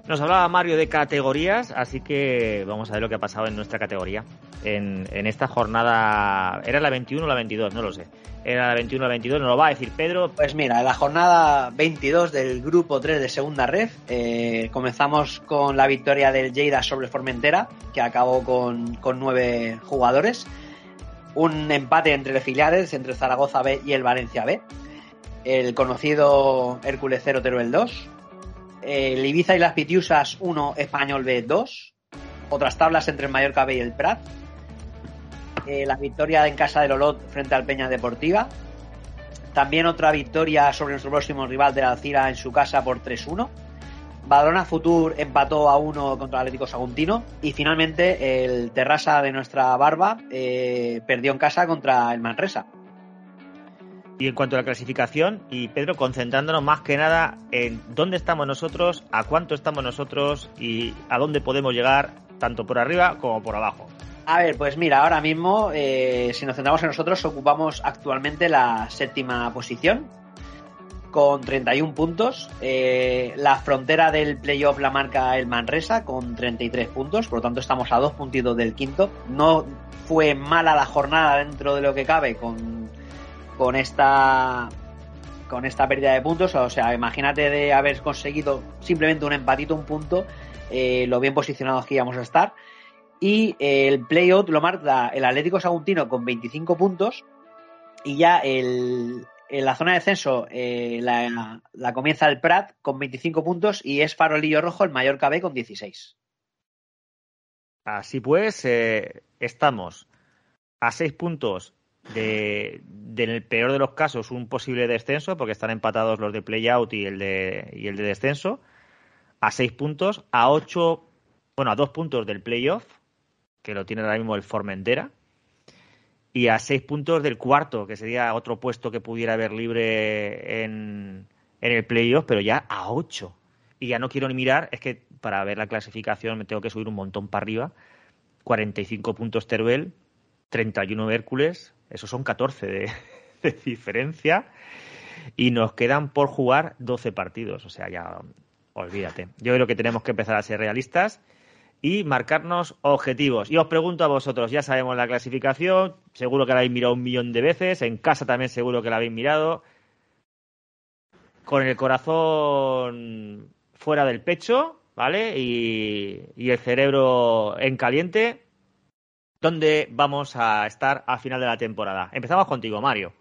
Nos hablaba Mario de categorías, así que vamos a ver lo que ha pasado en nuestra categoría. En, esta jornada, ¿era la 21 o la 22? No lo sé. Era la 21 o la 22, nos lo va a decir Pedro. Pues mira, en la jornada 22 del grupo 3 de segunda red, eh, comenzamos con la victoria del Lleida sobre Formentera, que acabó con, con nueve jugadores. Un empate entre filiales, entre Zaragoza B y el Valencia B. El conocido Hércules 0 Teruel 2 el Ibiza y las Pitiusas 1, Español B 2. Otras tablas entre el Mallorca B y el Prat. Eh, la victoria en casa del Olot frente al Peña Deportiva. También otra victoria sobre nuestro próximo rival de la Alcira en su casa por 3-1. Badalona Futur empató a 1 contra el Atlético Saguntino. Y finalmente el Terrassa de nuestra barba eh, perdió en casa contra el Manresa. Y en cuanto a la clasificación, y Pedro, concentrándonos más que nada en dónde estamos nosotros, a cuánto estamos nosotros y a dónde podemos llegar, tanto por arriba como por abajo. A ver, pues mira, ahora mismo, eh, si nos centramos en nosotros, ocupamos actualmente la séptima posición con 31 puntos. Eh, la frontera del playoff la marca el Manresa con 33 puntos, por lo tanto estamos a dos puntitos del quinto. No fue mala la jornada dentro de lo que cabe con con esta con esta pérdida de puntos. O sea, imagínate de haber conseguido simplemente un empatito, un punto, eh, lo bien posicionados que íbamos a estar. Y eh, el playout lo marca el Atlético Saguntino con 25 puntos. Y ya el, en la zona de descenso eh, la, comienza el Prat con 25 puntos y es Farolillo Rojo el mayor KB con 16. Así pues, estamos a 6 puntos de, en el peor de los casos, un posible descenso, porque están empatados los de playout y el de, y el de descenso, a seis puntos, a ocho, bueno, a dos puntos del playoff, que lo tiene ahora mismo el Formentera, y a seis puntos del cuarto, que sería otro puesto que pudiera haber libre en, en el playoff, pero ya a ocho. Y ya no quiero ni mirar, es que para ver la clasificación me tengo que subir un montón para arriba. 45 puntos Teruel, 31 Hércules, esos son 14 de, diferencia. Y nos quedan por jugar 12 partidos. O sea, ya olvídate. Yo creo que tenemos que empezar a ser realistas y marcarnos objetivos. Y os pregunto a vosotros, ya sabemos la clasificación, seguro que la habéis mirado un millón de veces, en casa también seguro que la habéis mirado. Con el corazón fuera del pecho, ¿vale? Y el cerebro en caliente, dónde vamos a estar a final de la temporada. Empezamos contigo, Mario.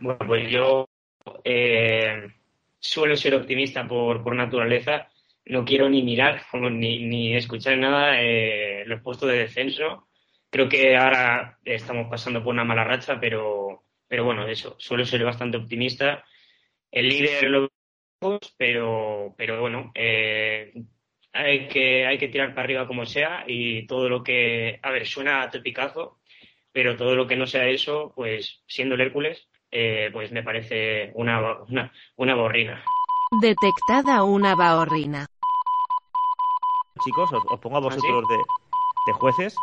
Bueno, pues yo eh, suelo ser optimista por, naturaleza. No quiero ni mirar ni, ni escuchar nada eh, los puestos de descenso. Creo que ahora estamos pasando por una mala racha, pero, pero bueno, eso, suelo ser bastante optimista. El líder lo pero, pero bueno, eh, hay que, hay que tirar para arriba como sea y todo lo que, a ver, suena a topicazo, pero todo lo que no sea eso, pues siendo el Hércules, eh, pues me parece una, una, una borrina. Detectada una bahorrina. Chicos, os, os pongo a vosotros ¿Ah, sí? de, de jueces.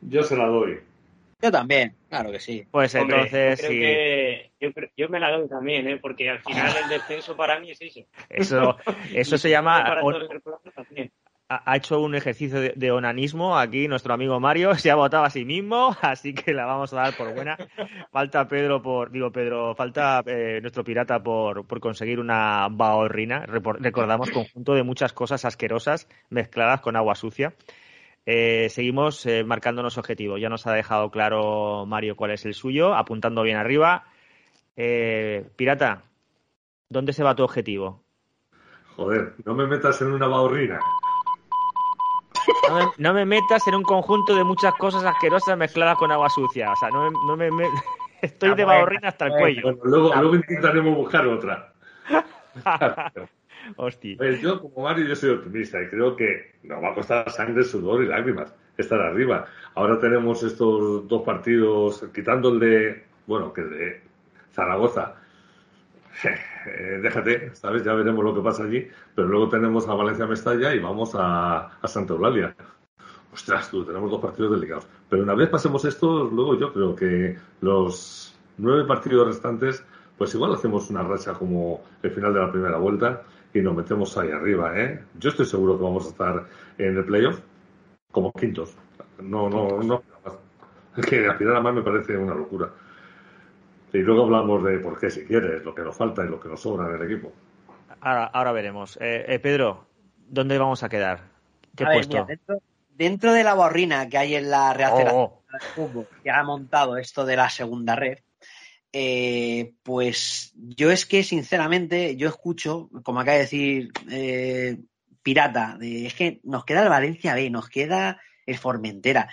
Yo se la doy. Yo también, claro que sí. Pues Hombre, entonces, yo, creo sí. que, yo, yo, me la doy también, ¿eh? porque al final el descenso para mí es eso. Eso, eso se llama. ha hecho un ejercicio de, de onanismo aquí, nuestro amigo Mario se ha votado a sí mismo, así que la vamos a dar por buena. Falta Pedro por, digo Pedro, falta eh, nuestro pirata por, por conseguir una baorrina. Repor- Recordamos conjunto de muchas cosas asquerosas mezcladas con agua sucia. Eh, seguimos eh, marcándonos objetivos. Ya nos ha dejado claro Mario cuál es el suyo, apuntando bien arriba. Eh, pirata, ¿dónde se va tu objetivo? Joder, no me metas en una baorrina. No me, no me metas en un conjunto de muchas cosas asquerosas mezcladas con agua sucia. O sea, no me, no me- me- estoy de bahorrina hasta el cuello. Bueno, luego, luego intentaremos buscar otra. Yo, como Mario, yo soy optimista y creo que nos va a costar sangre, sudor y lágrimas estar arriba. Ahora tenemos estos dos partidos, quitando el de, bueno, que de Zaragoza. Eh, déjate, ¿sabes? Ya veremos lo que pasa allí. Pero luego tenemos a Valencia Mestalla y vamos a, a Santa Eulalia. Ostras, tú, tenemos dos partidos delicados. Pero una vez pasemos esto, luego yo creo que los nueve partidos restantes, pues igual hacemos una racha como el final de la primera vuelta y nos metemos ahí arriba, ¿eh? Yo estoy seguro que vamos a estar en el playoff como quintos. No, no, no. Que aspirar a más me parece una locura. Y luego hablamos de por qué, si quieres, lo que nos falta y lo que nos sobra en el equipo. Ahora, ahora veremos. Eh, eh, Pedro, ¿dónde vamos a quedar? ¿Qué A ver, puesto? mira, dentro, dentro de la borrina que hay en la Real Oh, oh. de Fútbol, que ha montado esto de la segunda red, eh, pues yo es que, sinceramente, yo escucho, como acaba de decir eh, Pirata, de- es que nos queda el Valencia B, nos queda el Formentera.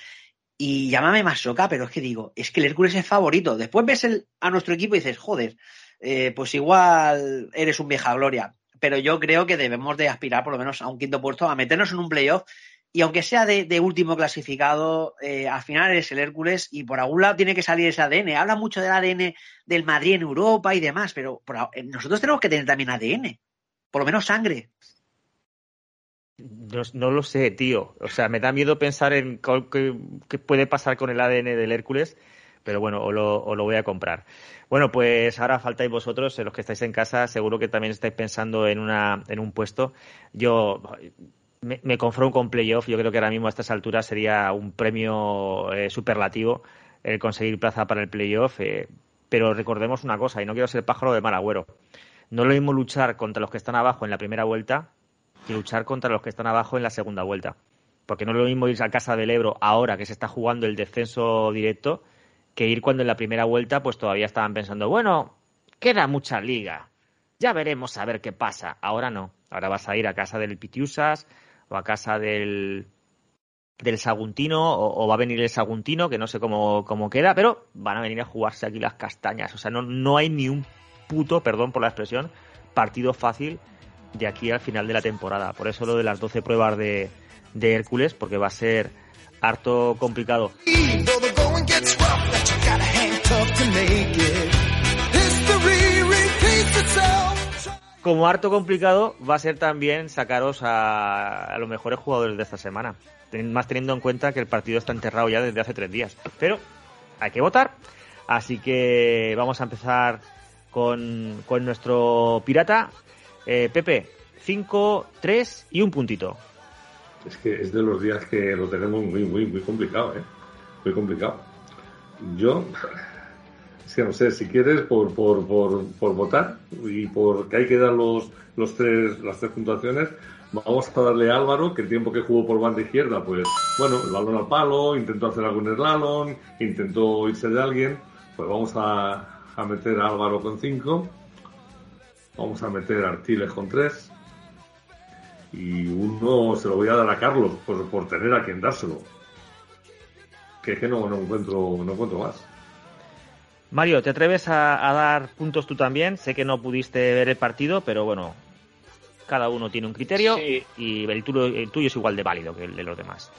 Y llámame masoca, pero es que digo, es que el Hércules es favorito. Después ves el- a nuestro equipo y dices, joder, eh, pues igual eres un vieja gloria. Pero yo creo que debemos de aspirar por lo menos a un quinto puesto, a meternos en un playoff. Y aunque sea de, último clasificado, eh, al final eres el Hércules y por algún lado tiene que salir ese ADN. Habla mucho del ADN del Madrid en Europa y demás, pero eh, nosotros tenemos que tener también ADN. Por lo menos sangre. No, lo sé, tío. O sea, me da miedo pensar en qué, puede pasar con el ADN del Hércules, pero bueno, os lo, lo voy a comprar. Bueno, pues ahora faltáis vosotros, los que estáis en casa, seguro que también estáis pensando en, una, en un puesto. Yo me, me confronto con playoff, yo creo que ahora mismo a estas alturas sería un premio eh, superlativo el conseguir plaza para el playoff, eh, pero recordemos una cosa, y no quiero ser pájaro de mal agüero. No es lo mismo luchar contra los que están abajo en la primera vuelta que luchar contra los que están abajo en la segunda vuelta. Porque no es lo mismo irse a casa del Ebro ahora que se está jugando el descenso directo que ir cuando en la primera vuelta pues todavía estaban pensando, bueno, queda mucha liga, ya veremos a ver qué pasa. Ahora no, ahora vas a ir a casa del Pitiusas o a casa del del Saguntino o, va a venir el Saguntino que no sé cómo, cómo queda, pero van a venir a jugarse aquí las castañas. O sea, no, no hay ni un puto, perdón por la expresión, partido fácil de aquí al final de la temporada. Por eso lo de las 12 pruebas de, de Hércules, porque va a ser harto complicado. Como harto complicado va a ser también sacaros a, los mejores jugadores de esta semana. Más teniendo en cuenta que el partido está enterrado ya desde hace tres días. Pero hay que votar. Así que vamos a empezar con, con nuestro pirata. Eh, Pepe, 5, 3 y un puntito. Es que es de los días que lo tenemos muy, muy, muy complicado, ¿eh? Muy complicado. Yo, que no sé, si quieres, por, por, por, por votar y porque hay que dar los, los tres, las tres puntuaciones, vamos a darle a Álvaro, que el tiempo que jugó por banda izquierda, pues, bueno, el balón al palo, intentó hacer algún slalom, intentó irse de alguien, pues vamos a, a meter a Álvaro con 5, vamos a meter a Artiles con 3, y uno se lo voy a dar a Carlos por, por tener a quien dárselo. Que es que no, no encuentro, no encuentro más. Mario, ¿te atreves a, a dar puntos tú también? Sé que no pudiste ver el partido, pero bueno, cada uno tiene un criterio Sí. y el tuyo, el tuyo es igual de válido que el de los demás.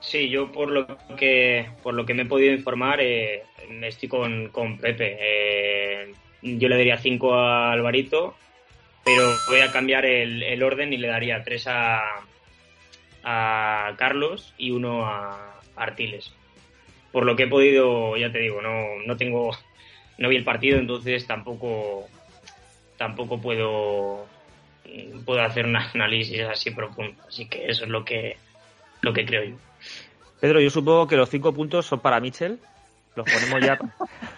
Sí, yo por lo que por lo que me he podido informar, eh, estoy con, con Pepe. Eh, yo le daría 5 a Alvarito, pero voy a cambiar el, el orden y le daría 3 a, a Carlos y uno a Artiles. Por lo que he podido, ya te digo, no, no tengo, no vi el partido, entonces tampoco, tampoco puedo puedo hacer un análisis así profundo. Así que eso es lo que, lo que creo yo. Pedro, yo supongo que los cinco puntos son para Mitchell. Los ponemos ya.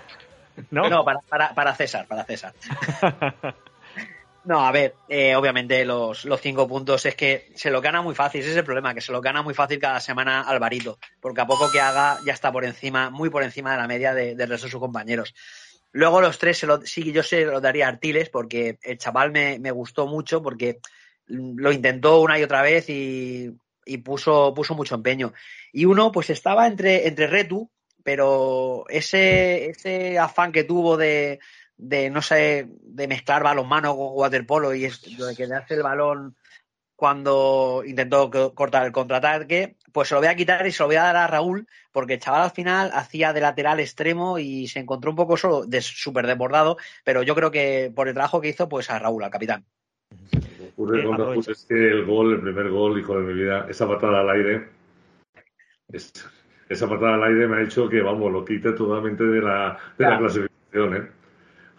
¿No? No, para, para, para César, para César. No, a ver, eh, obviamente los, los cinco puntos es que se lo gana muy fácil, ese es el problema, que se lo gana muy fácil cada semana Alvarito, porque a poco que haga ya está por encima, muy por encima de la media de- del resto de sus compañeros. Luego los tres, se lo, sí, yo se lo daría a Artiles, porque el chaval me, me gustó mucho, porque lo intentó una y otra vez y, y puso, puso mucho empeño. Y uno, pues estaba entre, entre Retu, pero ese, ese afán que tuvo de, de, no sé, de mezclar balonmano con waterpolo y es, lo de quedarse el balón cuando intentó co- cortar el contraataque, pues se lo voy a quitar y se lo voy a dar a Raúl, porque el chaval al final hacía de lateral extremo y se encontró un poco solo, de súper desbordado, pero yo creo que por el trabajo que hizo, pues a Raúl, al capitán. ocurre Eh, con Raúl aprovecha. es que el gol, el primer gol, hijo de mi vida, esa patada al aire, es- esa patada al aire me ha hecho que, vamos, lo quite totalmente de la, de la clasificación, ¿eh?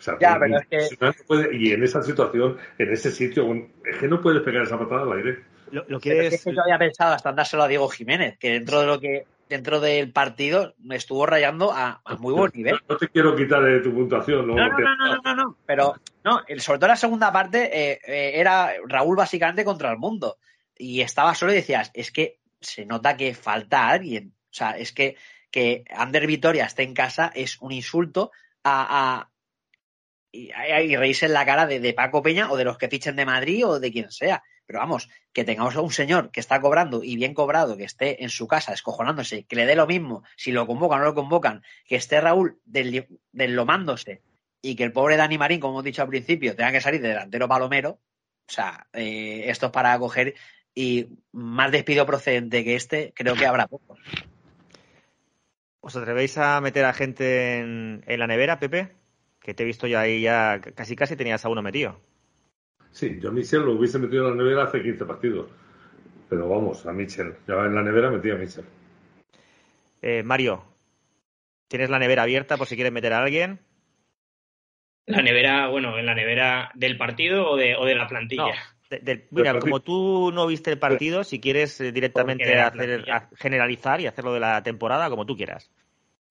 O sea, Ya, pero es que- no puede- y en esa situación, en ese sitio, un- es que no puedes pegar esa patada al aire. Lo, lo Pero es que yo había pensado hasta dárselo a Diego Jiménez, que dentro de lo que dentro del partido me estuvo rayando a, a muy buen nivel. No te quiero quitar de tu puntuación, ¿no? No, no, no, no, no, no, no. Pero no, el- sobre todo la segunda parte eh, eh, era Raúl básicamente contra el mundo. Y estaba solo y decías, es que se nota que falta alguien. O sea, es que que Ander Vitoria esté en casa es un insulto a, a- y, y reírse en la cara de, de Paco Peña o de los que fichen de Madrid o de quien sea. Pero vamos, que tengamos a un señor que está cobrando y bien cobrado, que esté en su casa escojonándose, que le dé lo mismo si lo convocan o no lo convocan, que esté Raúl deslomándose y que el pobre Dani Marín, como hemos dicho al principio, tenga que salir de delantero palomero. O sea, eh, esto es para coger y más despido procedente que este, creo que habrá pocos. ¿Os atrevéis a meter a gente en, en la nevera, Pepe? Que te he visto ya ahí, ya casi casi tenías a uno metido. Sí, yo a Michel lo hubiese metido en la nevera hace 15 partidos. Pero vamos, a Michel. Ya en la nevera metí a Michel. Eh, Mario, ¿tienes la nevera abierta por si quieres meter a alguien? La nevera, bueno, en la nevera del partido o de, o de la plantilla. No, de- del- mira, como tú no viste el partido, si quieres eh, directamente hacer, generalizar y hacerlo de la temporada como tú quieras.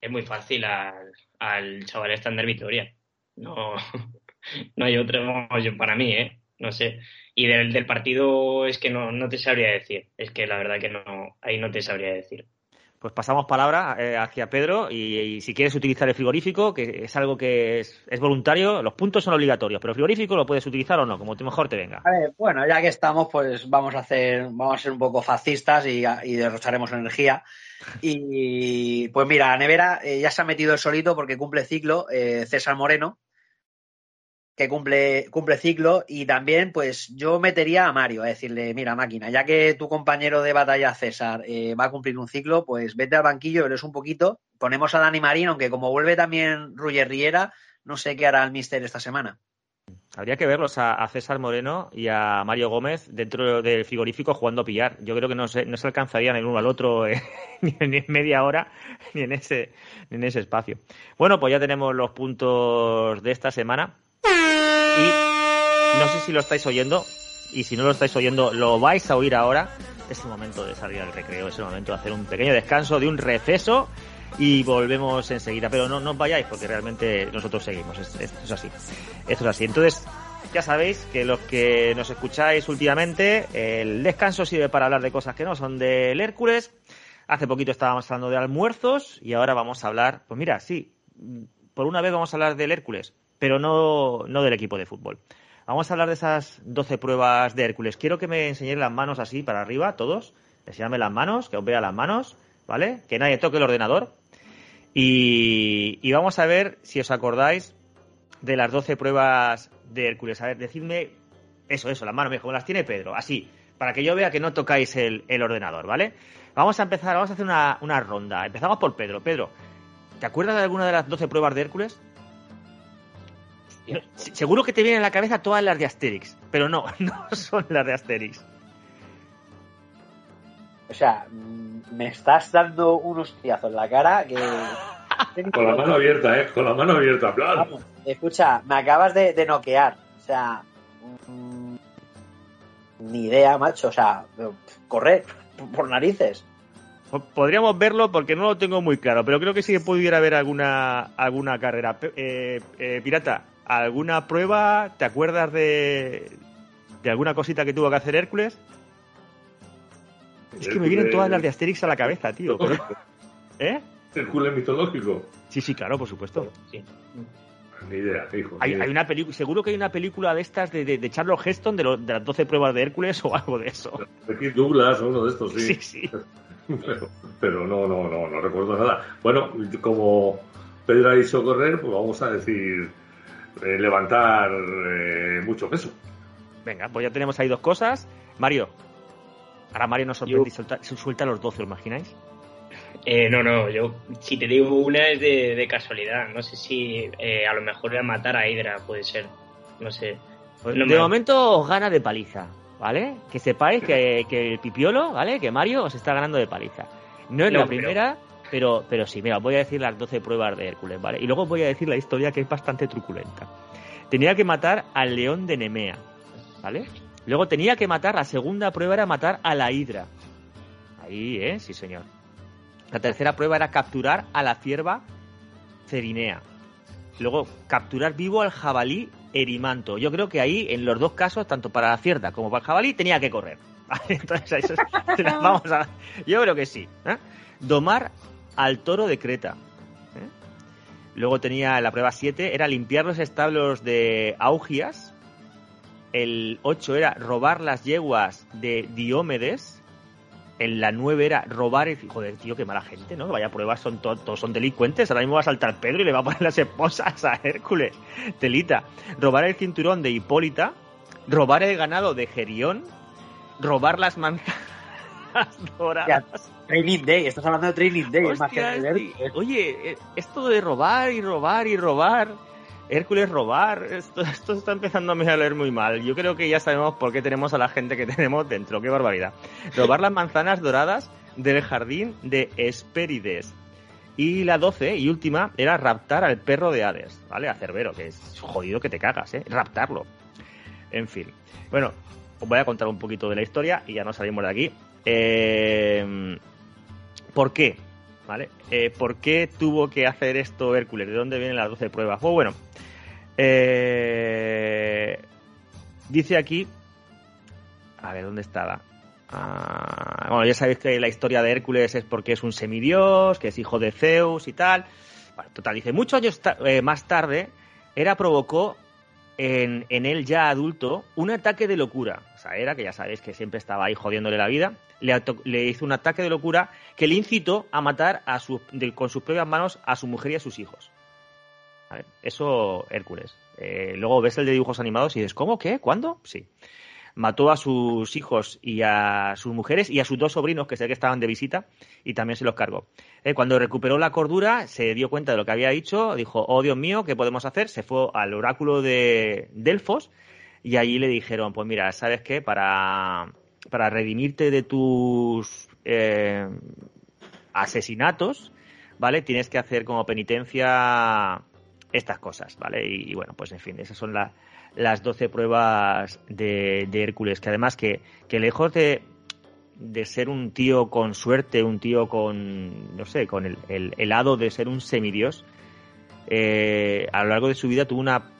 Es muy fácil al, al chaval estándar Vitoria. No, no hay yo- para mí, ¿eh? No sé. Y del, del partido es que no, no te sabría decir. Es que la verdad que no, ahí no te sabría decir. Pues pasamos palabra eh, hacia Pedro y, y si quieres utilizar el frigorífico, que es algo que es, es voluntario, los puntos son obligatorios, pero el frigorífico lo puedes utilizar o no, como tú mejor te venga. A ver, bueno, ya que estamos, pues vamos a hacer, vamos a ser un poco fascistas y, y derrocharemos energía. Y pues mira, la nevera eh, ya se ha metido el solito porque cumple ciclo eh, César Moreno, que cumple, cumple ciclo, y también pues yo metería a Mario a decirle, mira máquina, ya que tu compañero de batalla César eh, va a cumplir un ciclo, pues vete al banquillo, eres un poquito, ponemos a Dani Marín, aunque como vuelve también Ruyer Riera, no sé qué hará el Mister esta semana. Habría que verlos a, a César Moreno y a Mario Gómez dentro del frigorífico jugando a pillar. Yo creo que no se, no se alcanzarían el uno al otro eh, ni, en- ni en media hora ni en, ese, ni en ese espacio. Bueno, pues ya tenemos los puntos de esta semana. Y no sé si lo estáis oyendo, y si no lo estáis oyendo, lo vais a oír ahora. Es el momento de salir al recreo, es el momento de hacer un pequeño descanso, de un receso, y volvemos enseguida. Pero no, no os vayáis, porque realmente nosotros seguimos, es- esto es así. Esto es así. Entonces, ya sabéis que los que nos escucháis últimamente, el descanso sirve para hablar de cosas que no son del Hércules. Hace poquito estábamos hablando de almuerzos y ahora vamos a hablar, pues mira, sí, por una vez vamos a hablar del Hércules, pero no, no del equipo de fútbol. Vamos a hablar de esas 12 pruebas de Hércules. Quiero que me enseñéis las manos así para arriba, todos. Enseñadme las manos, que os vea las manos, ¿vale? Que nadie toque el ordenador. Y, y vamos a ver si os acordáis de las 12 pruebas de Hércules. A ver, decidme eso, eso, las manos, como las tiene Pedro, así, para que yo vea que no tocáis el, el ordenador, ¿vale? Vamos a empezar, vamos a hacer una, una ronda. Empezamos por Pedro. Pedro, ¿te acuerdas de alguna de las 12 pruebas de Hércules? Seguro que te vienen a la cabeza todas las de Asterix, pero no, no son las de Asterix. O sea, mm, me estás dando un hostiazo en la cara que... Con la mano abierta, ¿eh? Con la mano abierta, plan. Vamos, escucha, me acabas de, de noquear. O sea, mm, Ni idea, macho. O sea, correr por narices. Po- Podríamos verlo porque no lo tengo muy claro, pero creo que sí que pudiera haber alguna, alguna carrera. Eh, eh, Pirata, ¿alguna prueba? ¿Te acuerdas de, de alguna cosita que tuvo que hacer Hércules? Es que me vienen todas las de Asterix a la cabeza, tío. pero- ¿Eh? Hércules mitológico. Sí, sí, claro, por supuesto. Sí. Ni idea, hijo. Hay, ni idea. hay una película, seguro que hay una película de estas de, de, de Charles Heston de, lo- de las 12 pruebas de Hércules o algo de eso. De Kirk Douglas o uno de estos, sí. Sí, sí. Pero, pero no, no, no, no recuerdo nada. Bueno, como Pedro ha dicho correr, pues vamos a decir eh, levantar eh, mucho peso. Venga, pues ya tenemos ahí dos cosas. Mario. Ahora Mario nos sorprende Yo- y suelta, suelta los 12, ¿os imagináis? Eh, no, no, yo si te digo una es de, de casualidad. No sé si eh, a lo mejor era matar a Hydra, puede ser. No sé. Pues No de me- momento os gana de paliza, ¿vale? Que sepáis que, que el pipiolo, ¿vale? Que Mario os está ganando de paliza. No es No, la primera, pero, pero sí, mira, os voy a decir las 12 pruebas de Hércules, ¿vale? Y luego voy a decir la historia que es bastante truculenta. Tenía que matar al león de Nemea, ¿vale? Luego tenía que matar, la segunda prueba era matar a la hidra. Ahí, ¿eh? Sí, señor. La tercera prueba era capturar a la cierva Cerinea. Luego, capturar vivo al jabalí Erimanto. Yo creo que ahí, en los dos casos, tanto para la cierda como para el jabalí, tenía que correr. Entonces, eso vamos a... Yo creo que sí. ¿eh? Domar al toro de Creta. ¿eh? Luego tenía la prueba 7, era limpiar los establos de Augias. El 8 era robar las yeguas de Diomedes. En la 9 era robar el... Joder, tío, qué mala gente, ¿no? Vaya pruebas, son to- todos son delincuentes. Ahora mismo va a saltar Pedro y le va a poner las esposas a Hércules. Telita. Robar el cinturón de Hipólita. Robar el ganado de Gerión. Robar las manzanas doradas. Training Day, estás hablando de Training Day, es más que. Oye, eh, esto de robar y robar y robar, Hércules robar, esto, esto está empezando a me leer muy mal. Yo creo que ya sabemos por qué tenemos a la gente que tenemos dentro, qué barbaridad. Robar las manzanas doradas del jardín de Hespérides. Y la 12 y última era raptar al perro de Hades, ¿vale? A Cerbero, que es jodido que te cagas, ¿eh? Raptarlo. En fin. Bueno, os voy a contar un poquito de la historia y ya nos salimos de aquí. Eh, ¿Por qué? ¿Vale? Eh, ¿Por qué tuvo que hacer esto Hércules? ¿De dónde vienen las 12 pruebas? Pues bueno, eh, dice aquí, a ver, ¿dónde estaba? Ah, bueno, ya sabéis que la historia de Hércules es porque es un semidios, que es hijo de Zeus y tal. Bueno, total, dice, muchos años eh, más tarde, Hera provocó en, él ya adulto un ataque de locura. O sea, Hera, que ya sabéis que siempre estaba ahí jodiéndole la vida, le, hizo un ataque de locura que le incitó a matar a su, con sus propias manos a su mujer y a sus hijos. ¿Vale? Eso, Hércules. Eh, luego ves el de dibujos animados y dices, ¿cómo? ¿Qué? ¿Cuándo? Sí. Mató a sus hijos y a sus mujeres y a sus dos sobrinos, que sé que estaban de visita, y también se los cargó. Eh, cuando recuperó la cordura, se dio cuenta de lo que había dicho, dijo, oh Dios mío, ¿qué podemos hacer? Se fue al oráculo de Delfos y allí le dijeron, pues mira, ¿sabes qué? Para, para redimirte de tus eh, asesinatos, ¿vale? Tienes que hacer como penitencia estas cosas, ¿vale? Y, bueno, pues en fin, esas son la- las 12 pruebas de, de Hércules, que además que, que lejos de, de ser un tío con suerte, un tío con, no sé, con el, el, hado de ser un semidios, eh, a lo largo de su vida tuvo una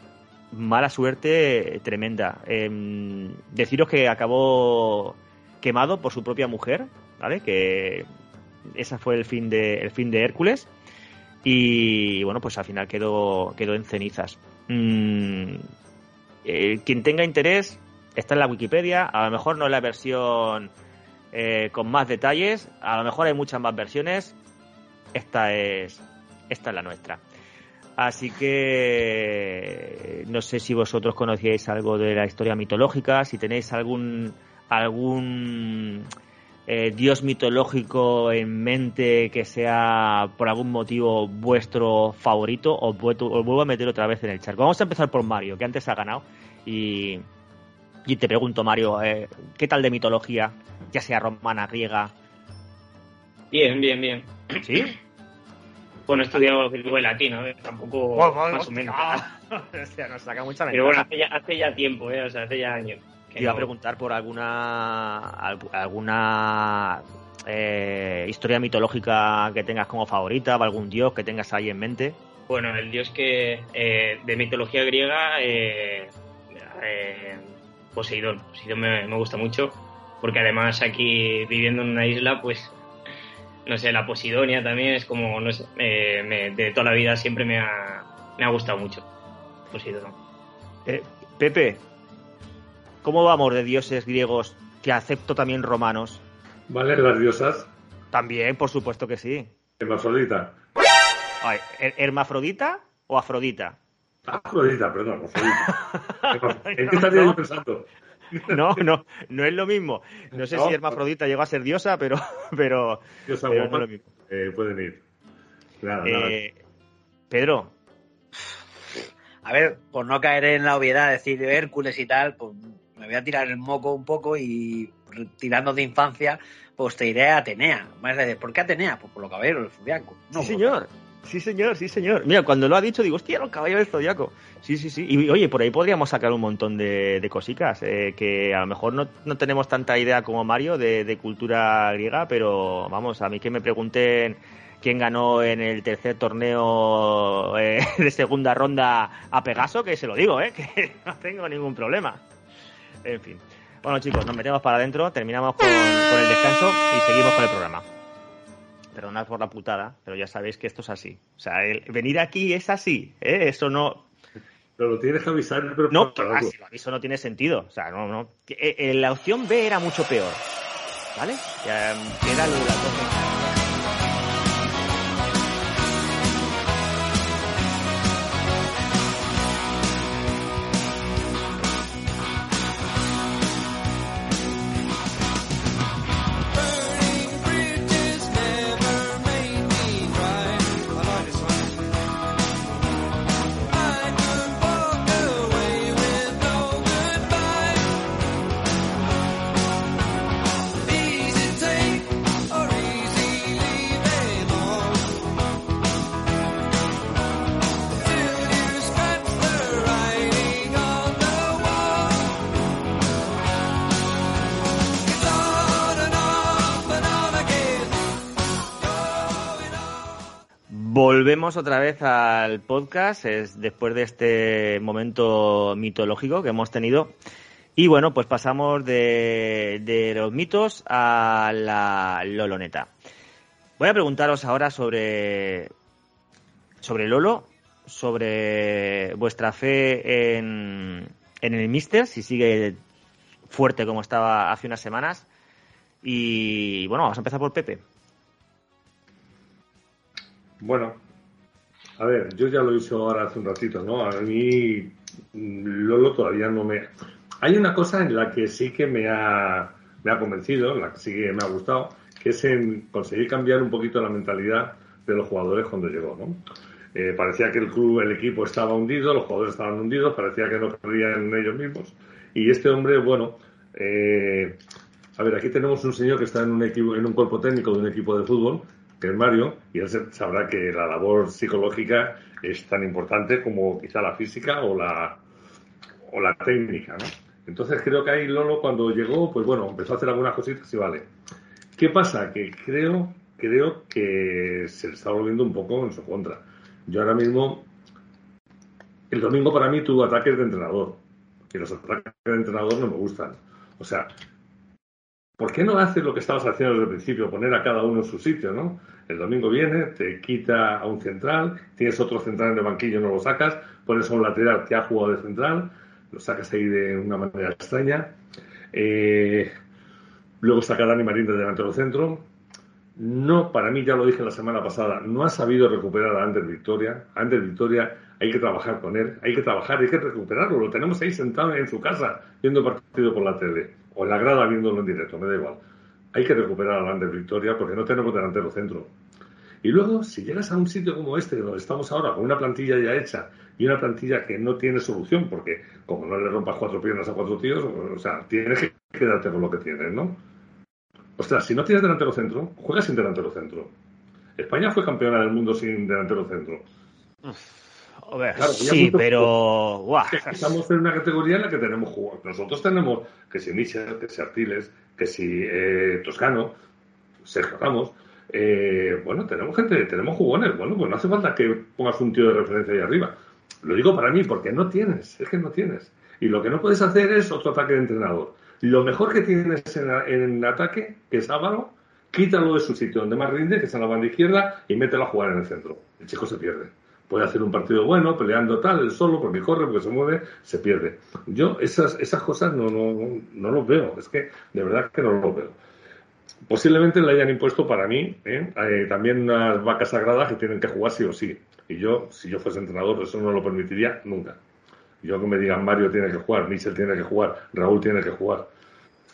mala suerte tremenda. Em, deciros que acabó quemado por su propia mujer, ¿vale? Que ese fue el fin de, el fin de Hércules. Y bueno, pues al final quedó, quedó en cenizas. Mm, eh, quien tenga interés, está en la Wikipedia. A lo mejor no es la versión eh, con más detalles. A lo mejor hay muchas más versiones. Esta es, esta es la nuestra. Así que no sé si vosotros conocíais algo de la historia mitológica, si tenéis algún algún eh, dios mitológico en mente que sea por algún motivo vuestro favorito, os, vuelvo- os vuelvo a meter otra vez en el charco. Vamos a empezar por Mario, que antes ha ganado. Y, y te pregunto, Mario, eh, ¿qué tal de mitología? Ya sea romana, griega. Bien, bien, bien. ¿Sí? Bueno, he estudiado griego y latín, a ver, tampoco más o menos. o sea, nos saca mucha Pero bueno, hace ya, hace ya tiempo, ¿eh? O sea, hace ya años. Que Te iba a preguntar por alguna al- alguna eh, historia mitológica que tengas como favorita o algún dios que tengas ahí en mente. Bueno, el dios que eh, de mitología griega, eh, eh, Poseidón. Poseidón me, me gusta mucho, porque además aquí viviendo en una isla, pues, no sé, la Posidonia también es como, no sé, eh, me- de toda la vida siempre me ha, me ha gustado mucho. Poseidón. Eh, Pepe, ¿cómo vamos de dioses griegos que acepto también romanos? ¿Vale? Las diosas. También, por supuesto que sí. Hermafrodita. Ay, ¿her- ¿Hermafrodita o Afrodita? Afrodita, perdón, Afrodita. ¿En qué estaría yo pensando? No, no, no es lo mismo. No sé No. si Hermafrodita llegó a ser diosa, pero, pero, Diosa pero no guapa, es lo mismo. eh, pueden ir. Nada, nada. Eh, Pedro, A ver, por no caer en la obviedad de decir Hércules y tal, pues me voy a tirar el moco un poco y tirando de infancia, pues te iré a Atenea. Me vas a decir, ¿por qué Atenea? Pues por los caballeros del zodiaco. No, sí, señor. Sí, señor, sí, señor. Mira, cuando lo ha dicho, digo, hostia, los caballeros del zodiaco. Sí, sí, sí. Y oye, por ahí podríamos sacar un montón de, de cositas. eh, que a lo mejor no, no tenemos tanta idea como Mario de, de cultura griega, pero vamos, a mí que me pregunten quién ganó en el tercer torneo eh, de segunda ronda a Pegaso, que se lo digo, ¿eh? Que no tengo ningún problema. En fin. Bueno, chicos, nos metemos para adentro, terminamos con, con el descanso y seguimos con el programa. Perdonad por la putada, pero ya sabéis que esto es así. O sea, el venir aquí es así, ¿eh? Eso no... Pero lo tienes que avisar. Pero No, para ah, algo. si lo aviso no tiene sentido. O sea, no, no. Que, eh, eh, la opción B era mucho peor. ¿Vale? Que era Otra vez al podcast es después de este momento mitológico que hemos tenido. Y bueno, pues pasamos de, de los mitos a la Loloneta. Voy a preguntaros ahora sobre, sobre Lolo, sobre vuestra fe en, en el Mister, si sigue fuerte como estaba hace unas semanas. Y bueno, vamos a empezar por Pepe. Bueno, a ver, yo ya lo dicho ahora hace un ratito, ¿no? A mí mm, Lolo todavía no me... Hay una cosa en la que sí que me ha, me ha convencido, en la que sí que me ha gustado, que es en conseguir cambiar un poquito la mentalidad de los jugadores cuando llegó, ¿no? Eh, parecía que el club, el equipo estaba hundido, los jugadores estaban hundidos, parecía que no creían en ellos mismos. Y este hombre, bueno, eh, a ver, aquí tenemos un señor que está en un equipo, en un cuerpo técnico de un equipo de fútbol, que es Mario, y él sabrá que la labor psicológica es tan importante como quizá la física o la, o la técnica, ¿no? Entonces creo que ahí Lolo cuando llegó, pues bueno, empezó a hacer algunas cositas y vale. ¿Qué pasa? Que creo, creo que se le está volviendo un poco en su contra. Yo ahora mismo, el domingo para mí tuvo ataques de entrenador. Y los ataques de entrenador no me gustan. O sea, ¿por qué no haces lo que estabas haciendo desde el principio? Poner a cada uno en su sitio, ¿no? El domingo viene, te quita a un central, tienes otro central en el banquillo, no lo sacas, pones a un lateral que ha jugado de central, lo sacas ahí de una manera extraña. Eh, luego saca Dani Marín de delantero centro. No, para mí, ya lo dije la semana pasada, no ha sabido recuperar a Ander Victoria. A Ander Victoria hay que trabajar con él, hay que trabajar, hay que recuperarlo. Lo tenemos ahí sentado en su casa viendo partido por la tele o en la grada viéndolo en directo, me da igual. Hay que recuperar a Ander Victoria porque no tenemos delantero centro. Y luego, si llegas a un sitio como este, donde estamos ahora, con una plantilla ya hecha y una plantilla que no tiene solución, porque como no le rompas cuatro piernas a cuatro tíos, o sea, tienes que quedarte con lo que tienes, ¿no? Ostras, si no tienes delantero centro, juegas sin delantero centro. España fue campeona del mundo sin delantero centro. Claro, sí, pero. Estamos en una categoría en la que tenemos jugadores. Nosotros tenemos que si Michel, que si Artiles, que si eh, Toscano, Sergio Ramos. eh, bueno, tenemos gente, tenemos jugones. Bueno, pues no hace falta que pongas un tío de referencia ahí arriba. Lo digo para mí, porque no tienes, es que no tienes. Y lo que no puedes hacer es otro ataque de entrenador. Lo mejor que tienes en, en ataque, que es Álvaro, quítalo de su sitio donde más rinde, que es en la banda izquierda, y mételo a jugar en el centro. El chico se pierde. Puede hacer un partido bueno, peleando tal, él solo, porque corre, porque se mueve, se pierde. Yo esas, esas cosas no, no, no lo veo. Es que de verdad que no lo veo. Posiblemente le hayan impuesto para mí ¿eh? Eh, también unas vacas sagradas que tienen que jugar sí o sí. Y yo, si yo fuese entrenador, eso no lo permitiría nunca. Yo que me digan Mario tiene que jugar, Michel tiene que jugar, Raúl tiene que jugar.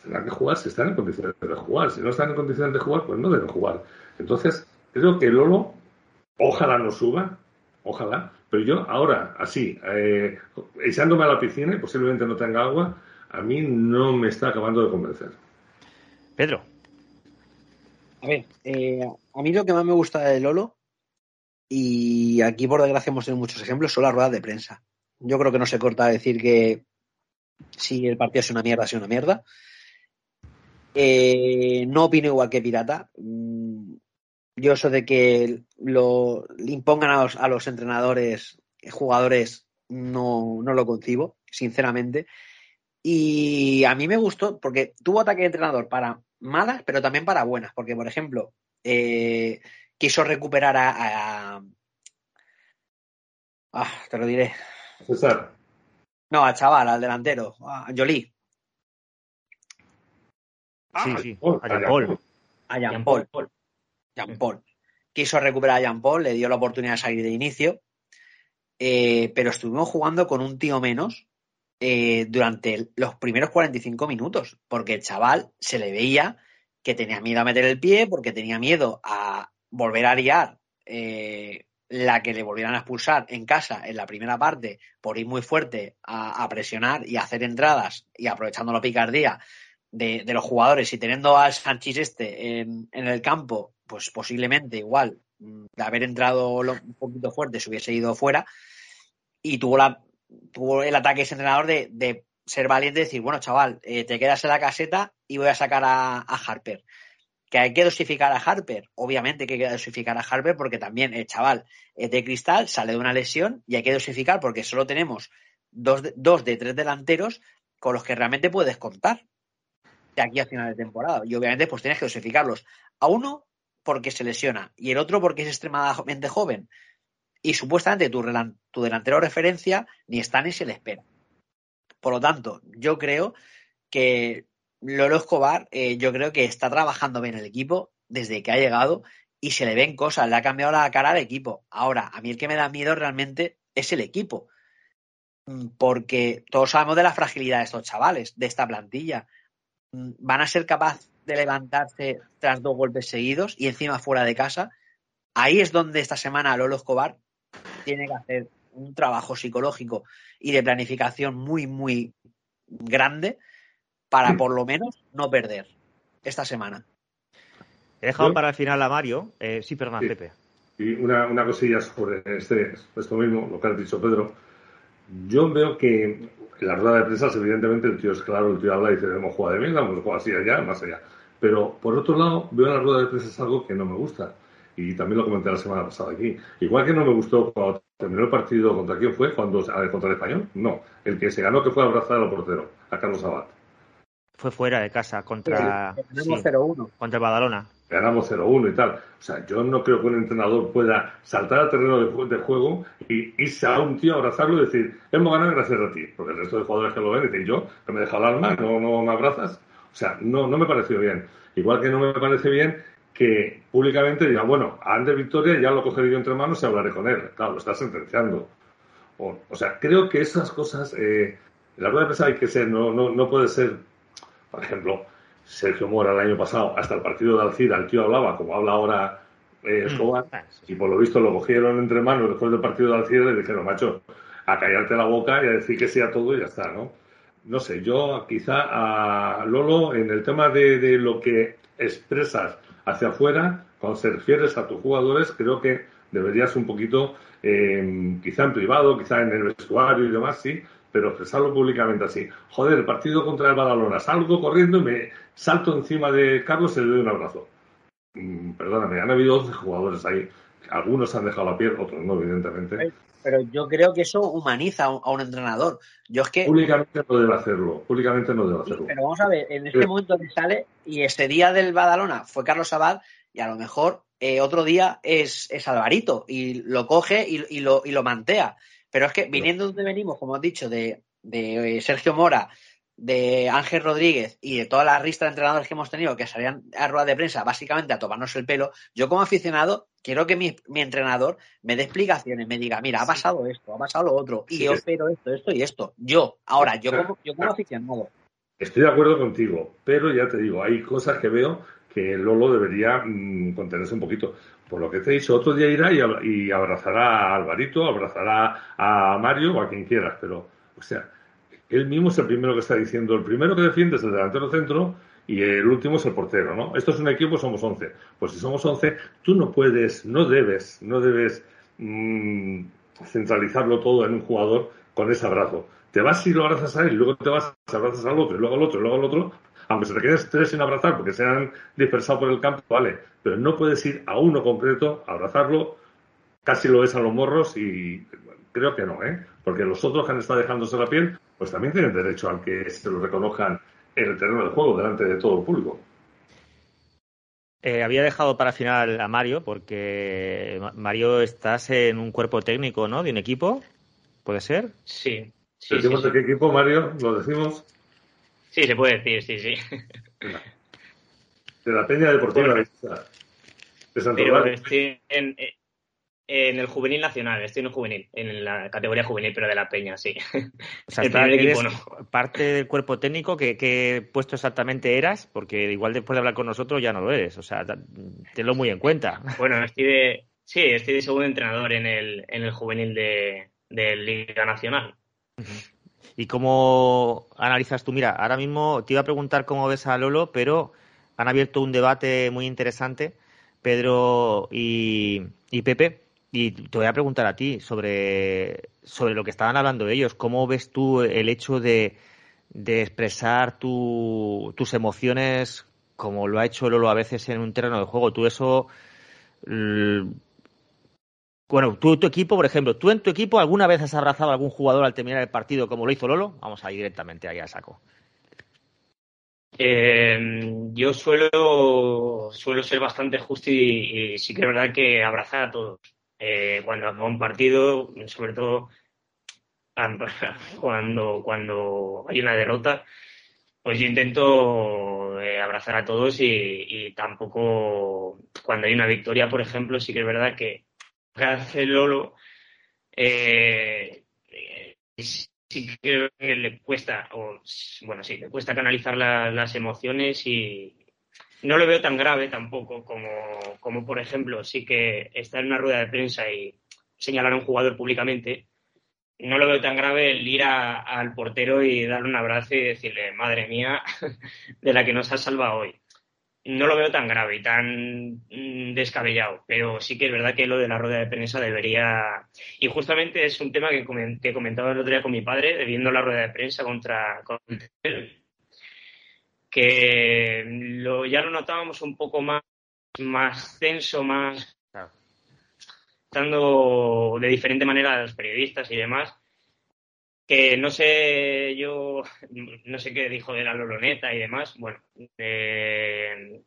Tendrán que jugar si están en condiciones de jugar. Si no están en condiciones de jugar, pues no deben jugar. Entonces, creo que Lolo, ojalá no suba, ojalá, pero yo ahora, así, eh, echándome a la piscina y posiblemente no tenga agua, a mí no me está acabando de convencer. Pedro. A ver, eh, a mí lo que más me gusta de Lolo, y aquí por desgracia hemos tenido muchos ejemplos, son las ruedas de prensa. Yo creo que no se corta decir que si el partido es una mierda, es una mierda. Eh, no opino igual que Pirata. Yo eso de que lo impongan a los, a los entrenadores, jugadores, no, no lo concibo, sinceramente. Y a mí me gustó porque tuvo ataque de entrenador para malas, pero también para buenas. Porque, por ejemplo, eh, quiso recuperar a, a- Ah, te lo diré. César, No, al chaval, al delantero, a Jolie, Sí, sí. oh, A Jean. Paul. a Jean Paul. Jean Paul. Quiso recuperar a Jean Paul, le dio la oportunidad de salir de inicio, eh, pero estuvimos jugando con un tío menos eh, durante los primeros 45 minutos, porque el chaval se le veía que tenía miedo a meter el pie, porque tenía miedo a volver a liar eh, la que le volvieran a expulsar en casa en la primera parte por ir muy fuerte a, a presionar y a hacer entradas y aprovechando la picardía de, de los jugadores y teniendo al Sánchez este en, en el campo, pues posiblemente igual mm, de haber entrado un poquito fuerte se hubiese ido fuera. Y tuvo la tuvo el ataque ese entrenador de, de ser valiente y decir, bueno, chaval, eh, te quedas en la caseta y voy a sacar a, Harper. Que hay que dosificar a Harper, obviamente que hay que dosificar a Harper porque también el chaval es de cristal, sale de una lesión y hay que dosificar porque solo tenemos dos dos de tres delanteros con los que realmente puedes contar de aquí a final de temporada. Y obviamente pues tienes que dosificarlos. A uno porque se lesiona y el otro porque es extremadamente joven. Y supuestamente tu, delantero referencia ni está ni se le espera. Por lo tanto, yo creo que Lolo Escobar, eh, yo creo que está trabajando bien el equipo desde que ha llegado y se le ven cosas, le ha cambiado la cara al equipo. Ahora, a mí el que me da miedo realmente es el equipo. Mm, Porque todos sabemos de la fragilidad de estos chavales, de esta plantilla. Mm, Van a ser capaces de levantarse tras dos golpes seguidos y encima fuera de casa. Ahí es donde esta semana Lolo Escobar tiene que hacer un trabajo psicológico y de planificación muy, muy grande para por lo menos no perder esta semana. He dejado Yo- para el final a Mario. Eh, sí, perdona, Sí. Pepe. Y una, una cosilla sobre este, esto mismo, lo que has dicho, Pedro. Yo veo que en la rueda de prensa, evidentemente, el tío es claro, el tío habla y dice, hemos jugado de mierda, hemos jugado así allá, más allá. Pero, por otro lado, veo en la rueda de prensa es algo que no me gusta. Y también lo comenté la semana pasada aquí. Igual que no me gustó cuando terminó el partido, ¿contra quién fue? Cuando, ¿Contra el Español? No. El que se ganó que fue a abrazar al portero, a Carlos Abad. Fue fuera de casa contra, Tenemos sí, 0-1. contra el Badalona. Ganamos 0-1 y tal. O sea, yo no creo que un entrenador pueda saltar al terreno de, de juego y irse a un tío a abrazarlo y decir, hemos ganado gracias a ti. Porque el resto de jugadores que lo ven dicen, yo, que me deja el alma, no, no me abrazas. O sea, no, no me pareció bien. Igual que no me parece bien que públicamente diga, bueno, antes de Victoria ya lo cogeré yo entre manos y hablaré con él. Claro, lo está sentenciando. O, o sea, creo que esas cosas, eh, la rueda de prensa hay que ser, no, no, no puede ser, por ejemplo, Sergio Mora el año pasado, hasta el partido de Alcira, el tío hablaba como habla ahora eh, Escobar, Mm. Ah, sí, sí. y por lo visto lo cogieron entre manos después del partido de Alcira y le dijeron, macho, a callarte la boca y a decir que sí a todo y ya está, ¿no? No sé, yo quizá a Lolo en el tema de, de lo que expresas hacia afuera, cuando se refieres a tus jugadores, creo que deberías un poquito, eh, quizá en privado, quizá en el vestuario y demás, sí, pero expresarlo públicamente así. Joder, el partido contra el Badalona, salgo corriendo y me salto encima de Carlos y le doy un abrazo. Mm, perdóname, han habido 12 jugadores ahí. Algunos han dejado la piel, otros no, evidentemente. Pero yo creo que eso humaniza a un, a un entrenador. Yo es que. Públicamente no debe hacerlo. Públicamente no debe hacerlo. Pero vamos a ver, en este Sí. momento que sale, y este día del Badalona fue Carlos Abad, y a lo mejor eh, otro día es, es Alvarito, y lo coge y, y lo, y lo mantea. Pero es que viniendo donde venimos, como has dicho, de, de eh, Sergio Mora, de Ángel Rodríguez y de toda la lista de entrenadores que hemos tenido que salían a rueda de prensa básicamente a tomarnos el pelo, yo como aficionado quiero que mi, mi entrenador me dé explicaciones, me diga, mira, ha pasado esto, ha pasado lo otro, y Sí, yo es- espero esto, esto y esto. Yo, ahora, yo como, yo como aficionado. Estoy de acuerdo contigo, pero ya te digo, hay cosas que veo que Lolo debería mm, contenerse un poquito. Por lo que te he dicho, otro día irá y, abra- y abrazará a Alvarito, abrazará a Mario o a quien quieras, pero, o sea, él mismo es el primero que está diciendo, el primero que defiende es el delantero centro y el último es el portero, ¿no? Esto es un equipo, somos 11. Pues si somos 11, tú no puedes, no debes, no debes mm, centralizarlo todo en un jugador con ese abrazo. Te vas y lo abrazas a él, luego te vas, y abrazas al otro, y luego al otro, y luego al otro, aunque se te queden tres sin abrazar porque se han dispersado por el campo, vale, pero no puedes ir a uno concreto, abrazarlo, casi lo ves a los morros y bueno, creo que no, ¿eh? Porque los otros que han estado dejándose la piel, pues también tienen derecho a que se lo reconozcan en el terreno del juego, delante de todo el público. Eh, había dejado para final a Mario porque Ma- Mario estás en un cuerpo técnico, ¿no? De un equipo, ¿puede ser? Sí, sí, sí, ¿Decimos sí. de qué equipo, Mario? ¿Lo decimos? Sí, se puede decir, sí, sí. De la Peña Deportiva Bueno. de Santo Pero estoy en, eh, en el juvenil nacional, estoy en el juvenil, en la categoría juvenil, pero de la peña, sí. O sea, El primer equipo parte del cuerpo técnico, ¿qué, qué puesto exactamente eras? Porque igual después de hablar con nosotros ya no lo eres. O sea, tenlo muy en cuenta. Bueno, estoy de, sí, estoy de segundo entrenador en el, en el juvenil de, de Liga Nacional. ¿Y cómo analizas tú? Mira, ahora mismo te iba a preguntar cómo ves a Lolo, pero han abierto un debate muy interesante, Pedro y, Pepe, y te voy a preguntar a ti sobre, sobre lo que estaban hablando ellos. ¿Cómo ves tú el hecho de, de expresar tu- tus emociones como lo ha hecho Lolo a veces en un terreno de juego? ¿Tú eso bueno, tú, tu equipo, por ejemplo, ¿tú en tu equipo alguna vez has abrazado a algún jugador al terminar el partido como lo hizo Lolo? Vamos a ir directamente ahí a saco. Eh, yo suelo, suelo ser bastante justo y, sí que es verdad que abrazar a todos. Eh, cuando acaba un partido, sobre todo an- cuando, cuando hay una derrota, pues yo intento eh, abrazar a todos y tampoco cuando hay una victoria, por ejemplo, sí que es verdad que lo que hace Lolo eh, eh, sí creo que le cuesta, o bueno, sí, le cuesta canalizar la- las emociones y no lo veo tan grave tampoco como, como, por ejemplo, sí que estar en una rueda de prensa y señalar a un jugador públicamente. No lo veo tan grave el ir al portero y darle un abrazo y decirle, madre mía, de la que nos has salvado hoy. No lo veo tan grave y tan mm, descabellado, pero sí que es verdad que lo de la rueda de prensa debería y justamente es un tema que, comen- que comentaba el otro día con mi padre, viendo la rueda de prensa contra, contra el- que lo, ya lo notábamos un poco más, más tenso, más tratando de diferente manera a los periodistas y demás. Que no sé, yo no sé qué dijo de la Loloneta y demás. Bueno, eh,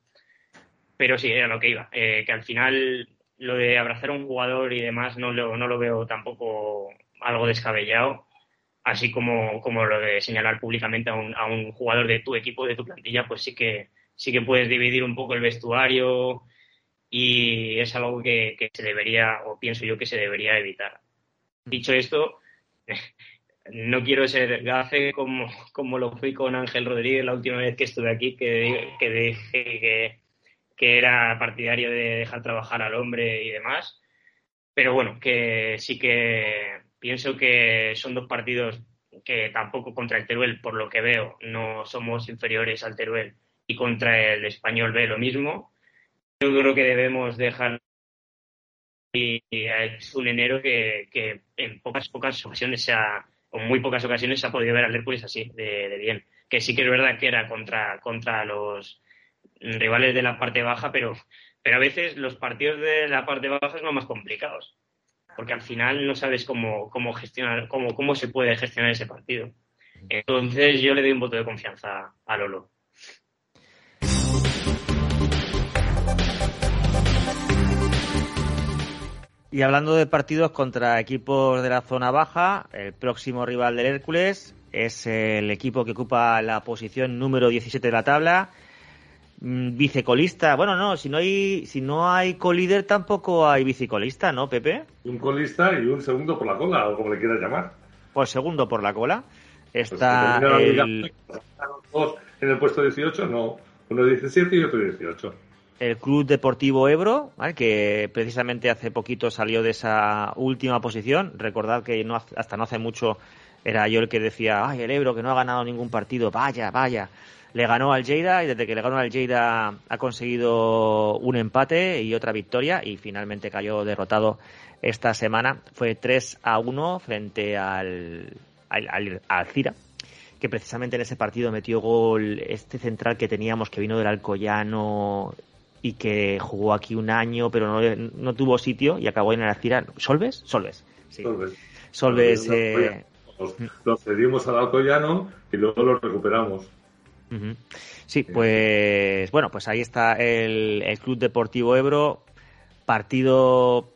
pero sí, era lo que iba. Eh, que al final lo de abrazar a un jugador y demás no lo, no lo veo tampoco algo descabellado, así como, como lo de señalar públicamente a un, a un jugador de tu equipo, de tu plantilla, pues sí que, sí que puedes dividir un poco el vestuario y es algo que, que se debería, o pienso yo que se debería evitar. Dicho esto, no quiero ser gafe como, como lo fui con Ángel Rodríguez la última vez que estuve aquí, que, que dije que, que era partidario de dejar trabajar al hombre y demás. Pero bueno, que sí que pienso que son dos partidos que tampoco contra el Teruel, por lo que veo, no somos inferiores al Teruel y contra el Español B lo mismo. yo creo que debemos dejar y, es un enero que, que en pocas pocas ocasiones se ha, o muy pocas ocasiones se ha podido ver al Hércules así, de, de bien. Que sí que es verdad que era contra, contra los rivales de la parte baja, pero, pero a veces los partidos de la parte baja son los más complicados. Porque al final no sabes cómo, cómo gestionar, cómo, cómo se puede gestionar ese partido. Entonces yo le doy un voto de confianza a Lolo. Y hablando de partidos contra equipos de la zona baja, el próximo rival del Hércules es el equipo que ocupa la posición número 17 de la tabla. Mm, Vicecolista, bueno, no, si no hay si no hay colíder tampoco hay vicecolista, ¿no, Pepe? Un colista y un segundo por la cola, o como le quieras llamar. Pues segundo por la cola. Pues Está liga, el, dos en el puesto 18, no. Uno 17 y otro 18. El Club Deportivo Ebro, ¿vale? que precisamente hace poquito salió de esa última posición. Recordad que no, hasta no hace mucho era yo el que decía, ay, el Ebro que no ha ganado ningún partido, vaya, vaya. Le ganó al Lleida y desde que le ganó al Lleida ha conseguido un empate y otra victoria y finalmente cayó derrotado esta semana. Fue 3 a 1 frente al, al, al- al Cira que precisamente en ese partido metió gol este central que teníamos que vino del Alcoyano y que jugó aquí un año pero no, no tuvo sitio y acabó en el Alcira. ¿Solves? Solves. Sí. Solves. Solves. Los- eh, los cedimos al Alcoyano y luego los recuperamos. Sí, pues bueno, pues ahí está el, el Club Deportivo Ebro, partido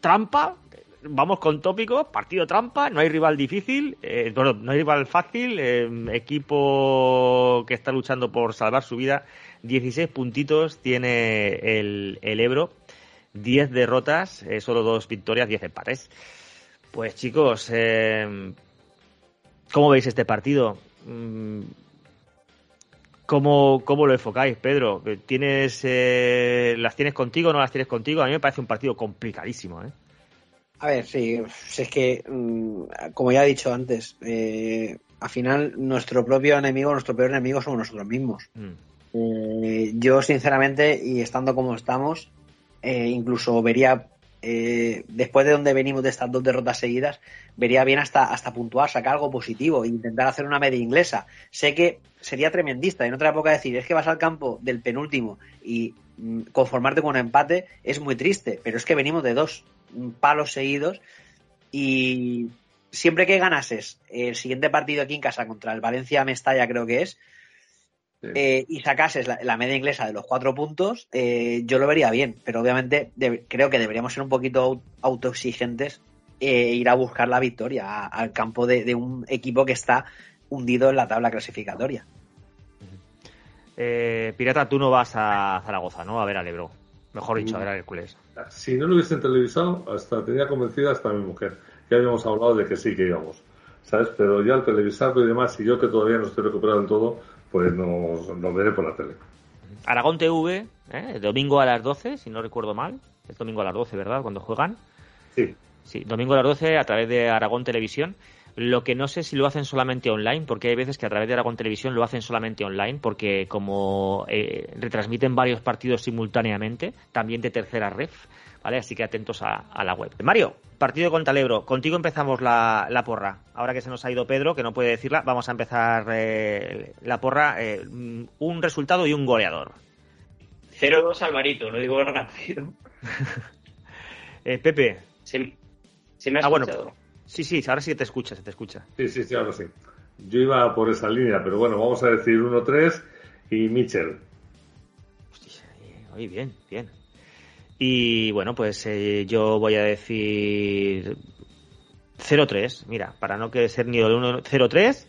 trampa, vamos con tópicos, partido trampa, no hay rival difícil, eh, bueno, no hay rival fácil, eh, equipo que está luchando por salvar su vida, 16 puntitos tiene el, el Ebro, 10 derrotas, eh, solo dos victorias, 10 empates. Pues chicos, eh, ¿cómo veis este partido? Mm, ¿Cómo, ¿Cómo lo enfocáis, Pedro? ¿Tienes, eh, ¿Las tienes contigo o no las tienes contigo? A mí me parece un partido complicadísimo. ¿eh? A ver, sí, es que, mm, como ya he dicho antes, eh, al final nuestro propio enemigo, nuestro peor enemigo somos nosotros mismos. Mm. Eh, yo, sinceramente, y estando como estamos, eh, incluso vería, eh, después de donde venimos de estas dos derrotas seguidas, vería bien hasta, hasta puntuar, sacar algo positivo, intentar hacer una media inglesa. Sé que sería tremendista en otra época decir, es que vas al campo del penúltimo y mm, conformarte con un empate es muy triste, pero es que venimos de dos mm, palos seguidos y siempre que ganases el siguiente partido aquí en casa contra el Valencia Mestalla creo que es, Sí. eh, y sacases la, la media inglesa de los cuatro puntos, eh, yo lo vería bien, pero obviamente de- creo que deberíamos ser un poquito au- autoexigentes e ir a buscar la victoria a- al campo de, de un equipo que está hundido en la tabla clasificatoria. Eh, Pirata, tú no vas a Zaragoza, ¿no? A ver al Ebro. Mejor dicho, a ver al Hércules. Si no lo hubiesen televisado, hasta tenía convencida hasta mi mujer. Ya habíamos hablado de que sí que íbamos. ¿Sabes? Pero ya al televisarlo y demás, y yo que todavía no estoy recuperado del todo, pues nos, nos veré por la tele. Aragón TV, ¿eh? domingo a las 12, si no recuerdo mal. Es domingo a las 12, ¿verdad? Cuando juegan. Sí. Sí, domingo a las 12 a través de Aragón Televisión. Lo que no sé si lo hacen solamente online, porque hay veces que a través de Aragón Televisión lo hacen solamente online, porque como eh, retransmiten varios partidos simultáneamente, también de tercera ref, ¿vale? Así que atentos a, a la web. Mario, partido contra el Ebro. Contigo empezamos la, la porra. Ahora que se nos ha ido Pedro, que no puede decirla, vamos a empezar eh, la porra. eh, un resultado y un goleador. 0-2 Alvarito, lo digo rápido. Eh, Pepe. Se, se me ha Ah, bueno. escuchado. Sí, sí, ahora sí te escucha, se te escucha. Sí, sí, sí, ahora sí. Yo iba por esa línea, pero bueno, vamos a decir 1-3 y Mitchell. Hostia, eh, oye, bien, bien. Y bueno, pues eh, yo voy a decir 0-3, mira, para no que ser ni el 1 0-3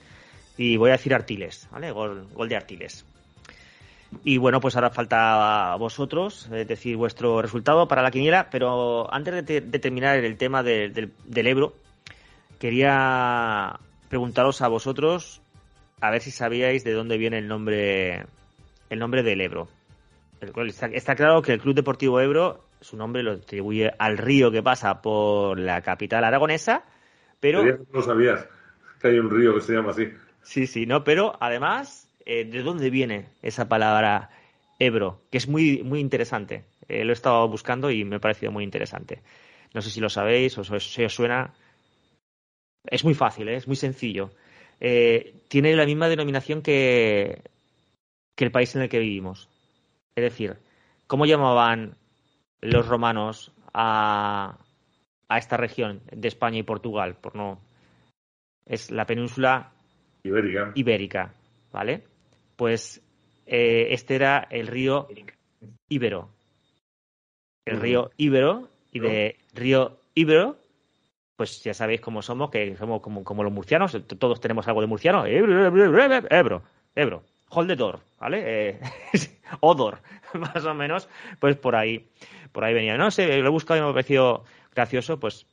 y voy a decir Artiles, ¿vale? Gol, gol de Artiles. Y bueno, pues ahora falta a vosotros eh, decir vuestro resultado para la quiniela, pero antes de, te- de terminar el tema de- del- Ebro, quería preguntaros a vosotros a ver si sabíais de dónde viene el nombre el nombre del Ebro. Está, está claro que el Club Deportivo Ebro su nombre lo atribuye al río que pasa por la capital aragonesa, pero. No sabías que hay un río que se llama así. sí, sí, no, pero además eh, ¿de dónde viene esa palabra Ebro, que es muy, muy interesante. Eh, lo he estado buscando y me ha parecido muy interesante. No sé si lo sabéis o si os suena. Es muy fácil, ¿eh? es muy sencillo. Tiene la misma denominación que, que el país en el que vivimos. Es decir, ¿cómo llamaban los romanos a, a esta región de España y Portugal? Por no. Es la península Ibérica. ibérica, ¿vale? Pues eh, este era el río Íbero. El río Íbero y de río Íbero, pues ya sabéis cómo somos, que somos como, como los murcianos, todos tenemos algo de murciano. Ebro, Ebro, Ebro, Ebro, Ebro. Holdedor, ¿vale? Eh, Odor, más o menos, pues por ahí, por ahí venía. No sé, lo he buscado y me ha parecido gracioso, pues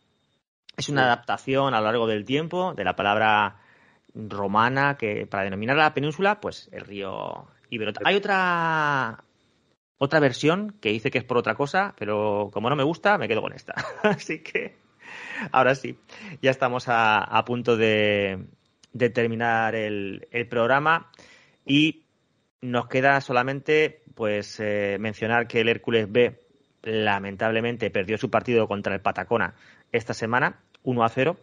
es una adaptación a lo largo del tiempo de la palabra romana que para denominar la península, pues el río Ibero. Hay otra otra versión que dice que es por otra cosa, pero como no me gusta, me quedo con esta. Así que ahora sí, ya estamos a, a punto de, terminar el programa y nos queda solamente pues eh, mencionar que el Hércules B lamentablemente perdió su partido contra el Patacona esta semana 1 a 0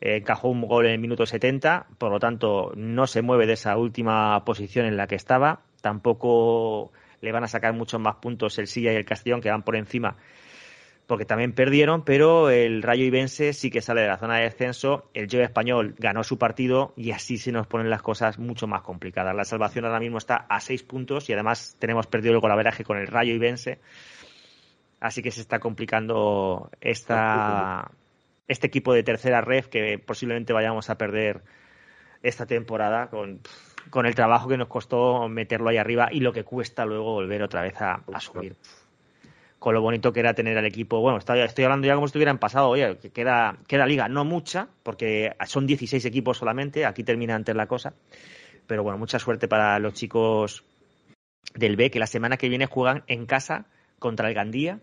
eh, encajó un gol en el minuto 70, por lo tanto no se mueve de esa última posición en la que estaba. Tampoco le van a sacar muchos más puntos el Silla y el Castellón, que van por encima, porque también perdieron, pero el Rayo Ibense sí que sale de la zona de descenso. El Joe Español ganó su partido y así se nos ponen las cosas mucho más complicadas. La salvación ahora mismo está a seis puntos y además tenemos perdido el golaveraje con el Rayo Ibense. Así que se está complicando esta, este equipo de tercera red que posiblemente vayamos a perder esta temporada con, con el trabajo que nos costó meterlo ahí arriba y lo que cuesta luego volver otra vez a, a subir. Con lo bonito que era tener al equipo. Bueno, estoy, hablando ya como si estuviera en pasado. Oye, que queda, queda liga, no mucha, porque son 16 equipos solamente. Aquí termina antes la cosa. Pero bueno, mucha suerte para los chicos del B, que la semana que viene juegan en casa contra el Gandía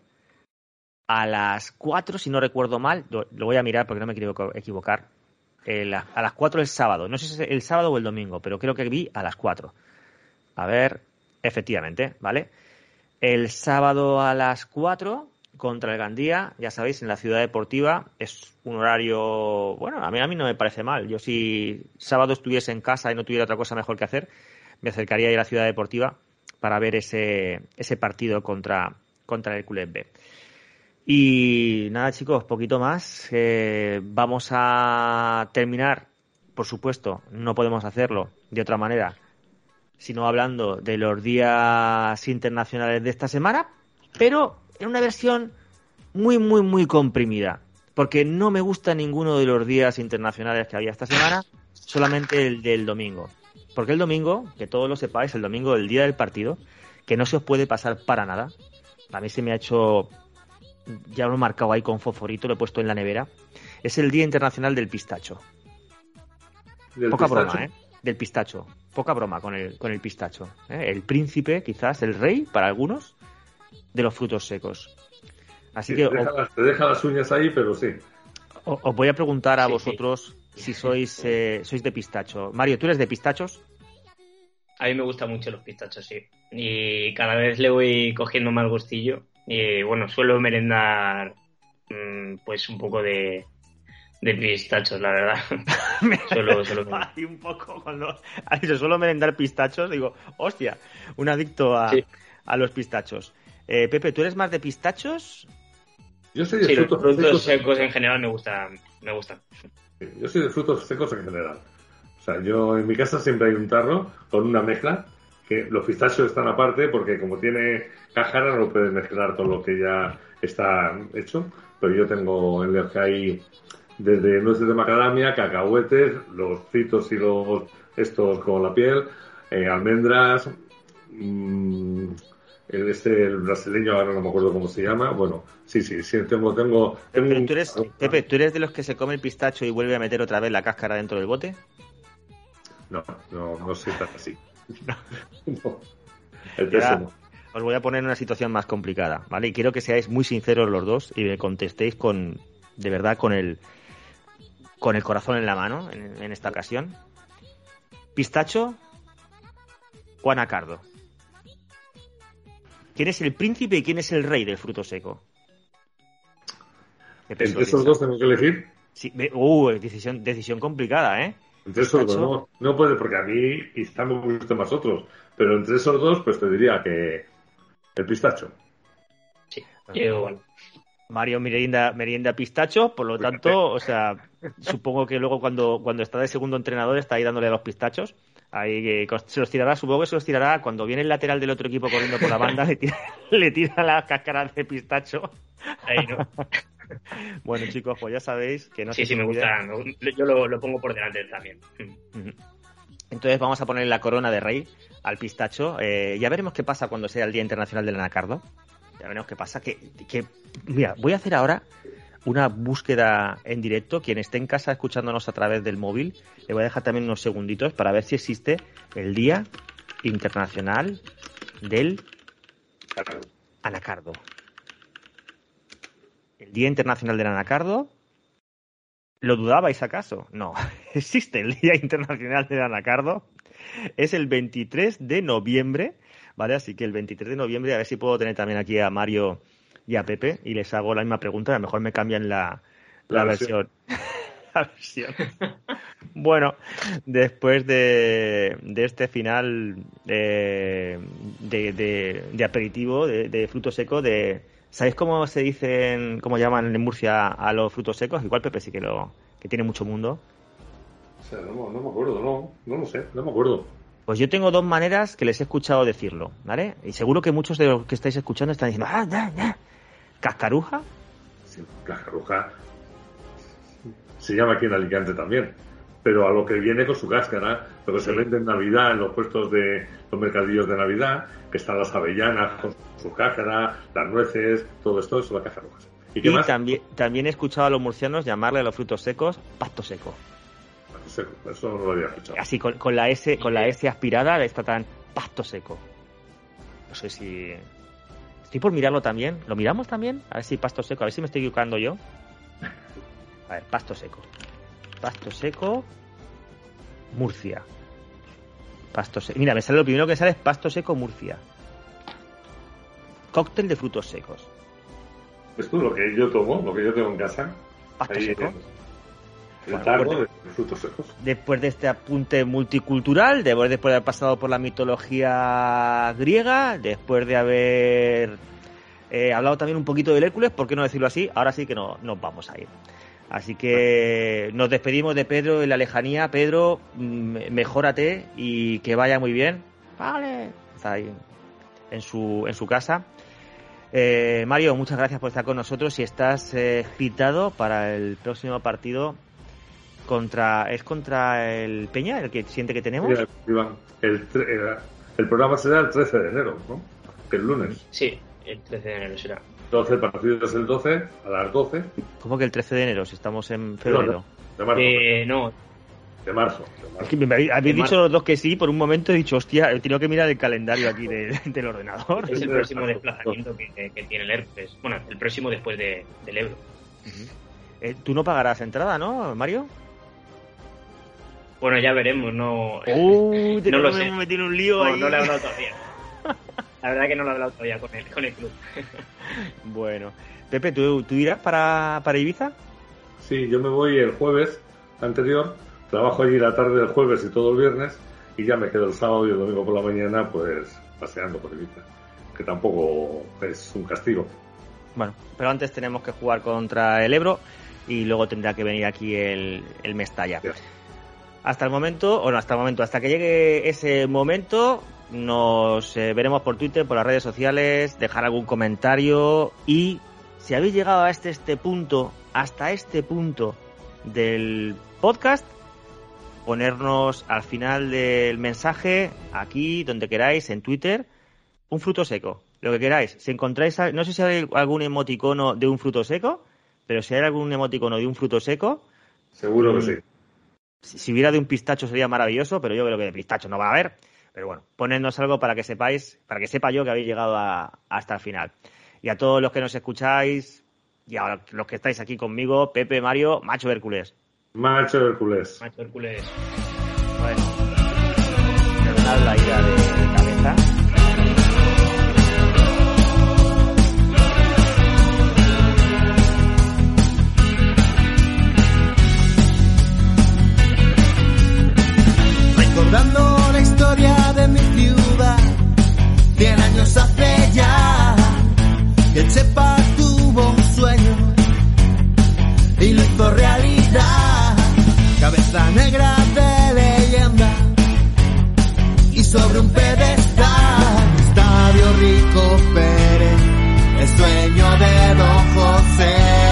a las 4, si no recuerdo mal, lo, voy a mirar porque no me quiero equivo- equivocar, a las 4 el sábado, no sé si es el sábado o el domingo, pero creo que vi a las 4. A ver, efectivamente, ¿vale? El sábado a las 4 contra el Gandía, ya sabéis, en la ciudad deportiva, es un horario, bueno, a mí, a mí no me parece mal. Yo si sábado estuviese en casa y no tuviera otra cosa mejor que hacer, me acercaría a ir a la ciudad deportiva para ver ese, ese partido contra, contra el Hércules B. Y nada, chicos, poquito más. Eh, vamos a terminar, por supuesto, no podemos hacerlo de otra manera, sino hablando de los días internacionales de esta semana, pero en una versión muy, muy, muy comprimida, porque no me gusta ninguno de los días internacionales que había esta semana, solamente el del domingo. Porque el domingo, que todos lo sepáis, el domingo, el día del partido, que no se os puede pasar para nada. A mí se me ha hecho ya lo he marcado ahí con fosforito, lo he puesto en la nevera. Es el Día Internacional del Pistacho. Del Poca pistacho. broma, ¿eh? Del pistacho. Poca broma con el, con el pistacho. ¿eh? El príncipe, quizás, el rey, para algunos, de los frutos secos. Así Sí, que te, deja os, las, te deja las uñas ahí, pero sí. os- os voy a preguntar a Sí, sí. vosotros si sois, eh, sois de pistacho. Mario, ¿tú eres de pistachos? A mí me gustan mucho los pistachos, sí. Y cada vez le voy cogiendo más gustillo. Y bueno, suelo merendar mm, pues un poco de, de pistachos, la verdad. Suelo- suelo merendar. Ay, un poco cuando ha dicho solo merendar pistachos, digo, hostia, un adicto a, Sí. a los pistachos. Eh, Pepe, ¿tú eres más de pistachos? Yo soy de Sí, los frutos, frutos secos. secos en general me gustan. Me gustan. Yo soy de frutos secos en general. O sea, yo en mi casa siempre hay un tarro con una mezcla, que los pistachos están aparte porque como tiene cajara no lo puedes mezclar con lo que ya está hecho, pero yo tengo en el que hay desde nueces de macadamia, cacahuetes, los fritos y los estos con la piel, eh, almendras, mm, el, este, el brasileño ahora no me acuerdo cómo se llama, bueno, sí, sí, sí, tengo, tengo, un- tú eres, Pepe, ¿tú eres de los que se come el pistacho y vuelve a meter otra vez la cáscara dentro del bote? No, no, no soy tan así. No. El Ya. Os voy a poner en una situación más complicada, ¿vale? Y quiero que seáis muy sinceros los dos y me contestéis con, de verdad, con el, con el corazón en la mano en, en esta ocasión. ¿Pistacho o anacardo? ¿Quién es el príncipe y quién es el rey del fruto seco? ¿Qué peso Entre esos piensa? dos tengo que elegir. Sí, uh, decisión, decisión complicada, ¿eh? Entre esos dos, no, no puede, porque a mí quizá me gustan más otros. Pero entre esos dos, pues te diría que el pistacho. Sí, yo, bueno, Mario merienda, merienda pistacho, por lo tanto, o sea, supongo que luego cuando, cuando está de segundo entrenador está ahí dándole a los pistachos. Ahí que se los tirará, supongo que se los tirará cuando viene el lateral del otro equipo corriendo por la banda, le tira, le tira las cáscaras de pistacho. ahí no. Bueno, chicos, pues ya sabéis que no sí, sí, me gusta. Yo lo, lo pongo por delante también. Entonces vamos a poner la corona de rey al pistacho. Eh, ya veremos qué pasa cuando sea el Día Internacional del Anacardo. Ya veremos qué pasa. Que, mira, voy a hacer ahora una búsqueda en directo. Quien esté en casa escuchándonos a través del móvil, le voy a dejar también unos segunditos para ver si existe el Día Internacional del Anacardo. El Día Internacional del Anacardo. ¿Lo dudabais acaso? No, existe el Día Internacional del Anacardo. Es el 23 de noviembre, ¿vale? Así que el 23 de noviembre, a ver si puedo tener también aquí a Mario y a Pepe y les hago la misma pregunta. A lo mejor me cambian la, la La versión. la versión. Bueno, después de, de este final eh, de, de- de aperitivo, de, de fruto seco, de ¿sabéis cómo se dicen, cómo llaman en Murcia a los frutos secos? Igual Pepe sí que lo que tiene mucho mundo. O sea, no, no me acuerdo, no, no lo sé, no me acuerdo. Pues yo tengo dos maneras que les he escuchado decirlo, ¿vale? Y seguro que muchos de los que estáis escuchando están diciendo, ah, ya, ya. ¿Cascaruja? Sí, la caruja se llama aquí en Alicante también. Pero a lo que viene con su cáscara, lo que se vende en Navidad, en los puestos de los mercadillos de Navidad, que están las avellanas con su cáscara, las nueces, todo esto es la cajaruja. ¿Y Y también, también he escuchado a los murcianos llamarle a los frutos secos pasto seco. Eso no lo había escuchado. Así con, con la S, con la S aspirada está tan pasto seco. No sé si. Estoy por mirarlo también. ¿Lo miramos también? A ver si pasto seco. A ver si me estoy equivocando yo. A ver, pasto seco. Pasto seco. Murcia. Pasto seco. Mira, me sale lo primero que sale es pasto seco Murcia. Cóctel de frutos secos. Esto es lo que yo tomo, lo que yo tengo en casa. Pasto Ahí, seco. Bueno, de después de este apunte multicultural, después de haber pasado por la mitología griega, después de haber eh, hablado también un poquito del Hércules, ¿por qué no decirlo así? Ahora sí que no, nos vamos a ir. Así que nos despedimos de Pedro en la lejanía. Pedro, mm, mejórate y que vaya muy bien. Vale. Está ahí en su, en su casa. Eh, Mario, muchas gracias por estar con nosotros y estás eh, citado para el próximo partido contra es contra el Peña, el que siente que tenemos. Iván, el, tre- el, el programa será el 13 de enero, ¿no? Que el lunes. Sí, el 13 de enero será. Entonces el partido es el 12, a las 12 ¿Cómo que el 13 de enero? Si estamos en febrero. de marzo. Eh, no, De marzo. de marzo. Es que me habéis habéis de dicho marzo. los dos que sí, por un momento he dicho, hostia, he tenido que mirar el calendario aquí de- del ordenador. es el próximo marzo. desplazamiento que, que tiene el Hércules. Bueno, el próximo después de, del Ebro. Eh, Tú no pagarás entrada, ¿no, Mario? Bueno, ya veremos, no, Uy, No lo sé. en un lío no, ahí. no le he hablado todavía. La verdad que no lo he hablado todavía con el, con el club. Bueno, Pepe, ¿tú, tú irás para, para Ibiza? Sí, yo me voy el jueves anterior, trabajo allí la tarde del jueves y todo el viernes, y ya me quedo el sábado y el domingo por la mañana, pues paseando por Ibiza, que tampoco es un castigo. Bueno, pero antes tenemos que jugar contra el Ebro y luego tendrá que venir aquí el, el Mestalla. Hasta el momento, o no, hasta el momento, hasta que llegue ese momento, nos eh, veremos por Twitter, por las redes sociales, dejar algún comentario y si habéis llegado a este, este punto, hasta este punto del podcast, ponernos al final del mensaje, aquí, donde queráis, en Twitter, un fruto seco, lo que queráis. Si encontráis, no sé si hay algún emoticono de un fruto seco, pero si hay algún emoticono de un fruto seco, Seguro que sí. Si, si hubiera de un pistacho sería maravilloso, pero yo creo que de pistacho no va a haber. Pero bueno, ponednos algo para que sepáis, para que sepa yo que habéis llegado a- hasta el final. Y a todos los que nos escucháis, y a los que estáis aquí conmigo, Pepe, Mario, Macho Hércules. Macho Hércules. Macho Hércules. Bueno, perdonad la ida de cabeza. historia de mi ciudad. Cien años hace ya que Chepa tuvo un sueño y lo hizo realidad. Cabeza negra de leyenda y sobre un pedestal. Estadio Rico Pérez, el sueño de Don José.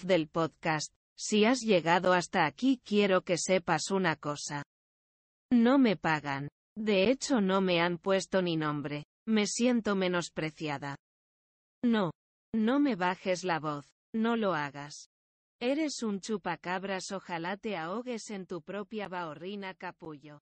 del podcast. Si has llegado hasta aquí quiero que sepas una cosa. No me pagan. De hecho no me han puesto ni nombre. Me siento menospreciada. No. No me bajes la voz. No lo hagas. Eres un chupacabras, ojalá te ahogues en tu propia bahorrina capullo.